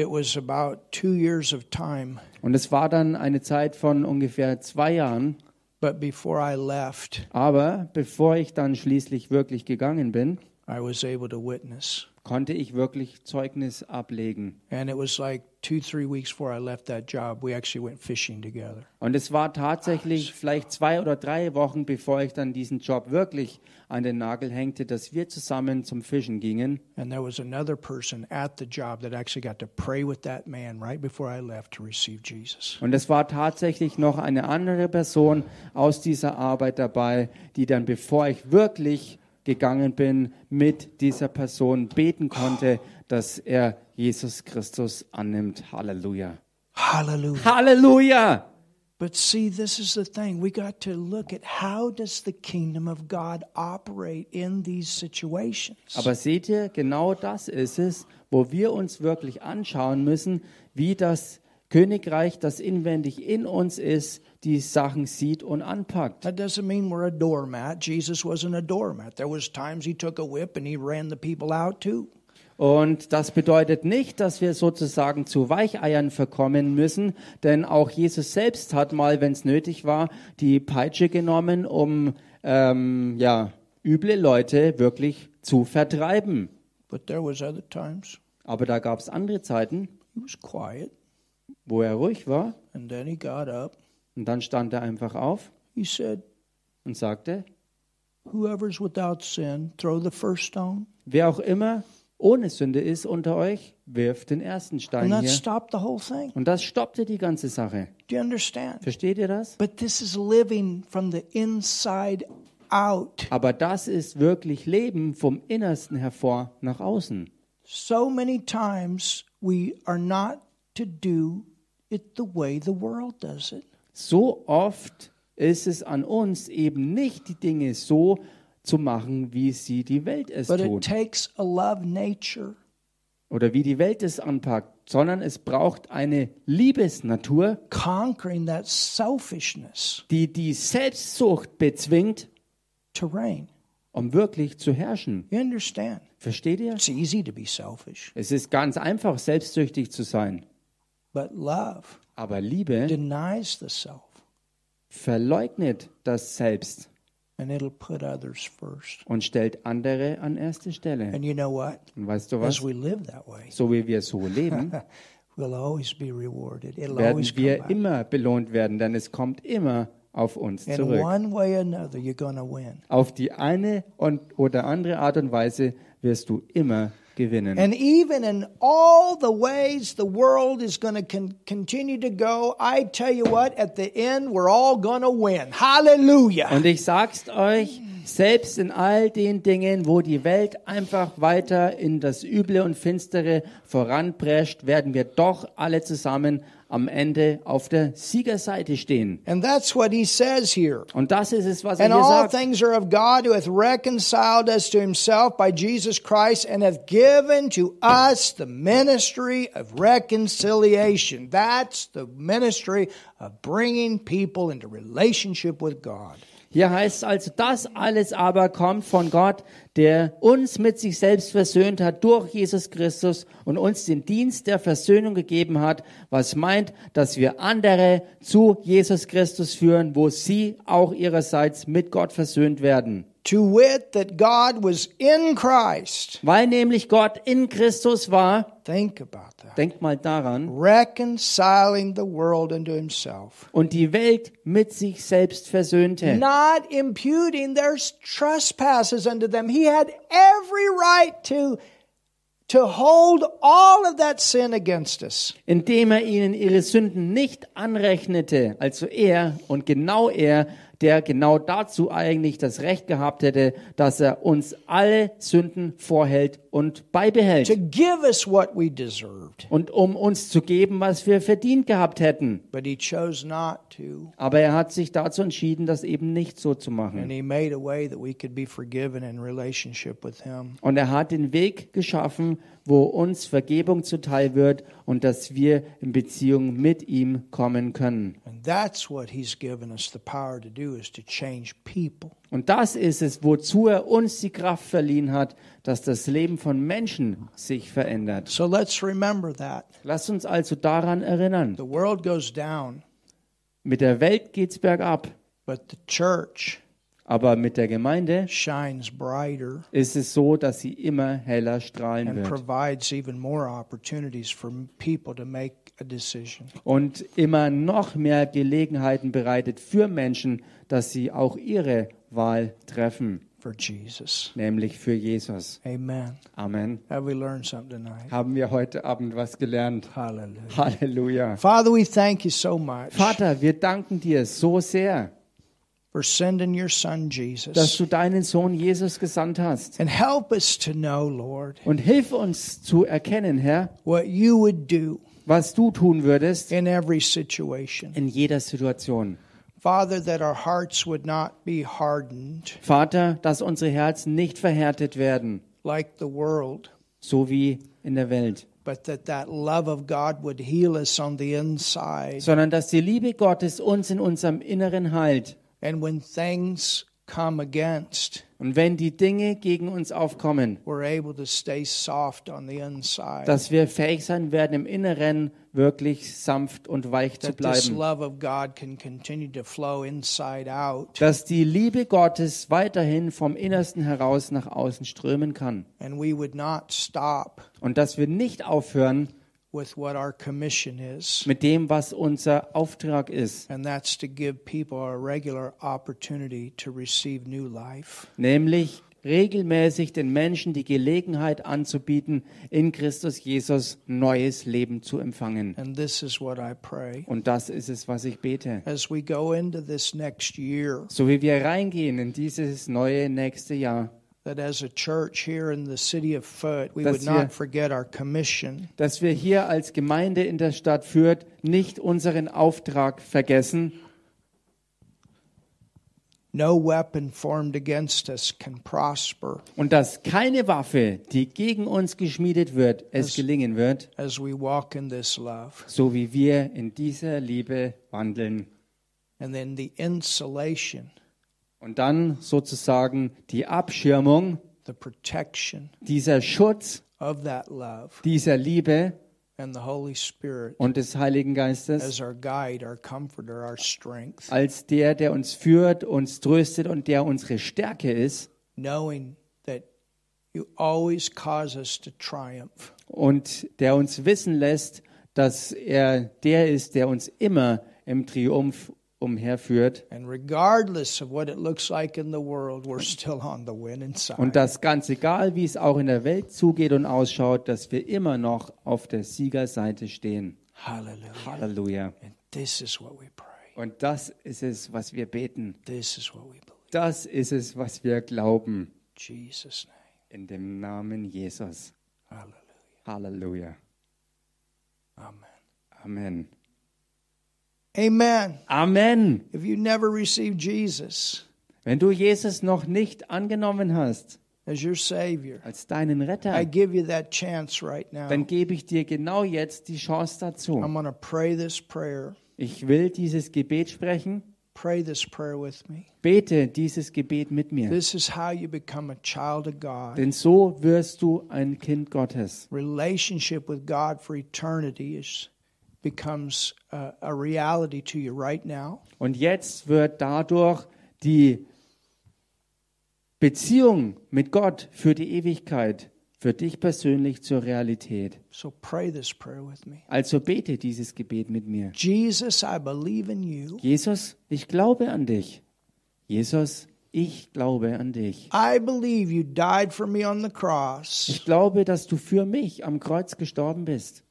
Und es war dann eine Zeit von ungefähr zwei Jahren. But before I left, Aber bevor ich dann schließlich wirklich gegangen bin, I was able to witness. Konnte ich wirklich Zeugnis ablegen. And it was like two, three weeks before I left that job, we actually went fishing together. Und es war tatsächlich vielleicht zwei oder drei Wochen, bevor ich dann diesen Job wirklich an den Nagel hängte, dass wir zusammen zum Fischen gingen. And there was another person at the job that actually got to pray with that man right before I left to receive Jesus. Und es war tatsächlich noch eine andere Person aus dieser Arbeit dabei, die dann, bevor ich wirklich gegangen bin, mit dieser Person beten konnte, dass er Jesus Christus annimmt. Halleluja. Hallelujah. Halleluja! But see, this is the thing. We got to look at how does the kingdom of God operate in these situations. Aber seht ihr, genau das ist es, wo wir uns wirklich anschauen müssen, wie das Königreich, das inwendig in uns ist, die Sachen sieht und anpackt. That doesn't mean we're a doormat. Jesus wasn't a doormat. There was times he took a whip and he ran the people out too. Und das bedeutet nicht, dass wir sozusagen zu Weicheiern verkommen müssen, denn auch Jesus selbst hat mal, wenn es nötig war, die Peitsche genommen, um ähm, ja, üble Leute wirklich zu vertreiben. But there was other times Aber da gab es andere Zeiten, wo er ruhig war and then he got up. und dann stand er einfach auf He said, und sagte, Whoever's without sin, throw the first stone. wer auch immer ohne Sünde ist unter euch, wirft den ersten And Stein that hier. stopped the whole thing. Und das stoppte die ganze Sache. Do you understand? Versteht ihr das? But this is living from the inside out. Aber das ist wirklich Leben vom Innersten hervor nach außen. So many times we are not to do it the way the world does it. So oft ist es an uns eben nicht die Dinge so zu machen, wie sie die Welt es But it tut takes a love nature oder wie die Welt es anpackt, sondern es braucht eine Liebesnatur, conquering that selfishness die die Selbstsucht bezwingt, to reign. um wirklich zu herrschen. You understand? Versteht ihr? It's easy to be selfish, Es ist ganz einfach, selbstsüchtig zu sein. But love Aber Liebe denies the self verleugnet das Selbst and it'll put others first. und stellt andere an erste Stelle. And you know what? Und weißt du was? As we live that way, So wie wir so leben, [LAUGHS] we'll always be rewarded. It'll werden always come wir back. immer belohnt werden, denn es kommt immer auf uns In zurück. one way or another, you're going to win. Auf die eine und oder andere Art und Weise wirst du immer gewinnen. And even in all the ways the world is going to con- continue to go, I tell you what, at the end, we're all going to win. Hallelujah. Und ich sag's euch, selbst in all den Dingen, wo die Welt einfach weiter in das Üble und Finstere voranprescht, werden wir doch alle zusammen am Ende auf der Siegerseite stehen. Und das ist es, was er And hier all sagt. things are of God who hath reconciled us to himself by Jesus Christ and hath given to us the ministry of reconciliation. That's the ministry of bringing people into relationship with God. Hier heißt es also, das alles aber kommt von Gott, der uns mit sich selbst versöhnt hat durch Jesus Christus und uns den Dienst der Versöhnung gegeben hat, was meint, dass wir andere zu Jesus Christus führen, wo sie auch ihrerseits mit Gott versöhnt werden. To wit, that God was in Christ. Weil nämlich Gott in Christus war, Think about that. denkt mal daran, Reconciling the world unto himself. und die Welt mit sich selbst versöhnte. Not imputing their trespasses unto them. He had every right to, to hold all of that sin against us. indem er ihnen ihre Sünden nicht anrechnete, also er und genau er, der genau dazu eigentlich das Recht gehabt hätte, dass er uns alle Sünden vorhält und To beibehält. give us what we deserved. Und um uns zu geben, was wir verdient gehabt hätten. But he chose not to. Aber er hat sich dazu entschieden, das eben nicht so zu And machen. he made a way that we could be forgiven in relationship with him. Und er hat den Weg geschaffen, wo uns Vergebung zuteil wird und dass wir in Beziehung mit ihm kommen können. And that's what he's given us the power to do is to change people. Und das ist es, wozu er uns die Kraft verliehen hat, dass das Leben von Menschen sich verändert. So let's remember that. Lasst uns also daran erinnern. The world goes down, Mit der Welt geht's bergab, but the church Aber mit der Gemeinde shines brighter ist es so, dass sie immer heller strahlen wird provides even more opportunities for m- people to make a decision. und immer noch mehr Gelegenheiten bereitet für Menschen, dass sie auch ihre Wahl treffen, for Jesus. nämlich für Jesus. Amen. Amen. Haben wir heute Abend was gelernt? Halleluja. Father, we thank you so much Vater, wir danken dir so sehr, for sending your son dass Jesus. du deinen Sohn Jesus gesandt hast. And help us to know, Lord, Und hilf uns zu erkennen, Herr, what you would do was du tun würdest in every situation. in jeder Situation. Father, that our hearts would not be hardened Vater, dass unsere Herzen nicht verhärtet werden, like the world, so wie in der Welt, but that that love of God would heal us on the inside. sondern dass die Liebe Gottes uns in unserem Inneren heilt. And when things come against, Und wenn die Dinge gegen uns aufkommen, we're able to stay soft on the inside. dass wir fähig sein werden, im Inneren wirklich sanft und weich zu bleiben. love of God can continue to flow inside out. Dass die Liebe Gottes weiterhin vom Innersten heraus nach außen strömen kann. And we would not stop Und dass wir nicht aufhören with what our commission is. mit dem, was unser Auftrag ist. And that's to give people a regular opportunity to receive new life. nämlich regelmäßig den Menschen die Gelegenheit anzubieten, in Christus Jesus neues Leben zu empfangen. And this is what I pray. Und das ist es, was ich bete. As we go into this next year, So wie wir reingehen in dieses neue nächste Jahr, that as a church here in the city of Foot, we Dass would wir- not forget our commission, dass wir hier als Gemeinde in der Stadt Fürth nicht unseren Auftrag vergessen. no weapon formed against us can prosper Und dass keine Waffe, die gegen uns geschmiedet wird, es Das- gelingen wird, as we walk in this love. so wie wir in dieser Liebe wandeln. And then the insulation, Und dann sozusagen die Abschirmung, the protection dieser Schutz of that love dieser Liebe and the Holy Spirit und des Heiligen Geistes as our guide, our comforter, our strength, als der, der uns führt, uns tröstet und der unsere Stärke ist knowing that you always cause us to triumph. und der uns wissen lässt, dass er der ist, der uns immer im Triumph umherführt And regardless of what it looks like in the world, we're still on the winning side. und dass ganz egal, wie es auch in der Welt zugeht und ausschaut, dass wir immer noch auf der Siegerseite stehen. Halleluja. And this is what we pray. Und das ist es, was wir beten. This is what we believe. Das ist es, was wir glauben. Jesus' name. In dem Namen Jesus. Hallelujah. Halleluja. Amen. Amen. Amen. Amen. If you never received Jesus Wenn du Jesus noch nicht angenommen hast as your Savior, als deinen I Retter, give you that chance right now. dann gebe ich dir genau jetzt die Chance dazu. I'm to pray this prayer. Ich will dieses Gebet sprechen. Pray this prayer with me. Bete dieses Gebet mit mir. This is how you become a child of God. Denn so wirst du ein Kind Gottes. Relationship with God for eternity is becomes a, a reality to you right now. Und jetzt wird dadurch die Beziehung mit Gott für die Ewigkeit für dich persönlich zur Realität. So pray this prayer with me. Also bete dieses Gebet mit mir. Jesus, I believe in you. Jesus, ich glaube an dich. Jesus, ich glaube an dich. I believe you died for me on the cross. Ich glaube, dass du für mich am Kreuz gestorben bist.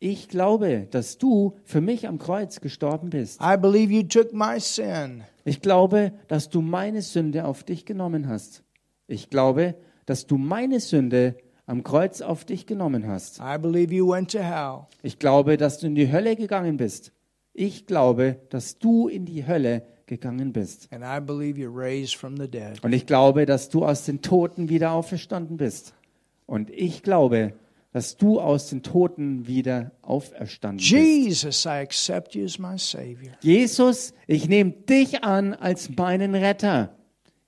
Ich glaube, dass du für mich am Kreuz gestorben bist. I believe you took my sin. Ich glaube, dass du meine Sünde auf dich genommen hast. Ich glaube, dass du meine Sünde am Kreuz auf dich genommen hast. I believe you went to hell. Ich glaube, dass du in die Hölle gegangen bist. Ich glaube, dass du in die Hölle gegangen bist. And I believe you raised from the dead. Und ich glaube, dass du aus den Toten wieder auferstanden bist. Und ich glaube, dass du aus den Toten wieder auferstanden bist. Jesus, I accept you as my Savior. Jesus, ich nehme dich an als meinen Retter.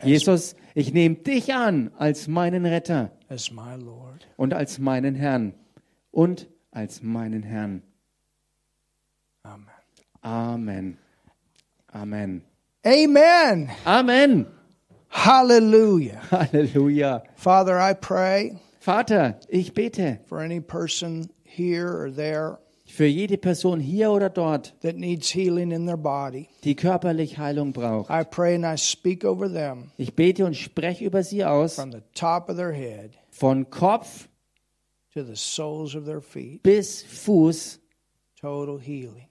Jesus, ich nehme dich an als meinen Retter as my Lord. und als meinen Herrn und als meinen Herrn. Amen. Amen. Amen. Amen. Amen. Hallelujah. Halleluja. Father, I pray Vater, ich bete for any person here or there für jede Person hier oder dort, that needs healing in their body. die körperlich Heilung braucht. I pray and I speak over them Ich bete und spreche über sie aus, from the top of their head von Kopf to the soles of their feet. bis Fuß, Total healing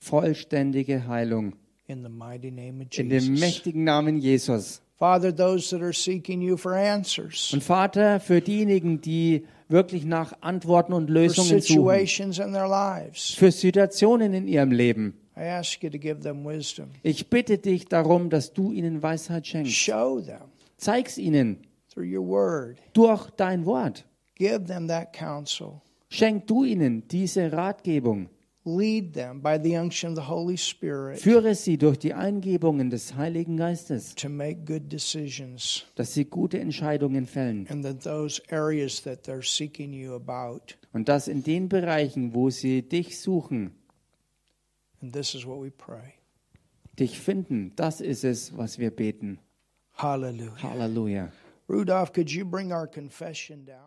vollständige Heilung. in the mighty name of In dem Jesus. mächtigen Namen Jesus. Father, those that are seeking you for answers, Und Vater, für diejenigen, die wirklich nach Antworten und for Lösungen suchen, situations in their lives, für Situationen in ihrem Leben, I ask you to give them wisdom. ich bitte dich darum, dass du ihnen Weisheit schenkst. Show them Zeig's ihnen through your word. durch dein Wort. Give them that counsel. Schenk du ihnen diese Ratgebung. Lead them by the unction of the Holy Spirit Führe sie durch die Eingebungen des Heiligen Geistes, to make good decisions dass sie gute Entscheidungen fällen. in the, those areas that they're seeking you about. Und das in den Bereichen, wo sie dich suchen, dich finden. Das ist es, was wir beten. Hallelujah. Halleluja. Rudolph, could you bring our confession down?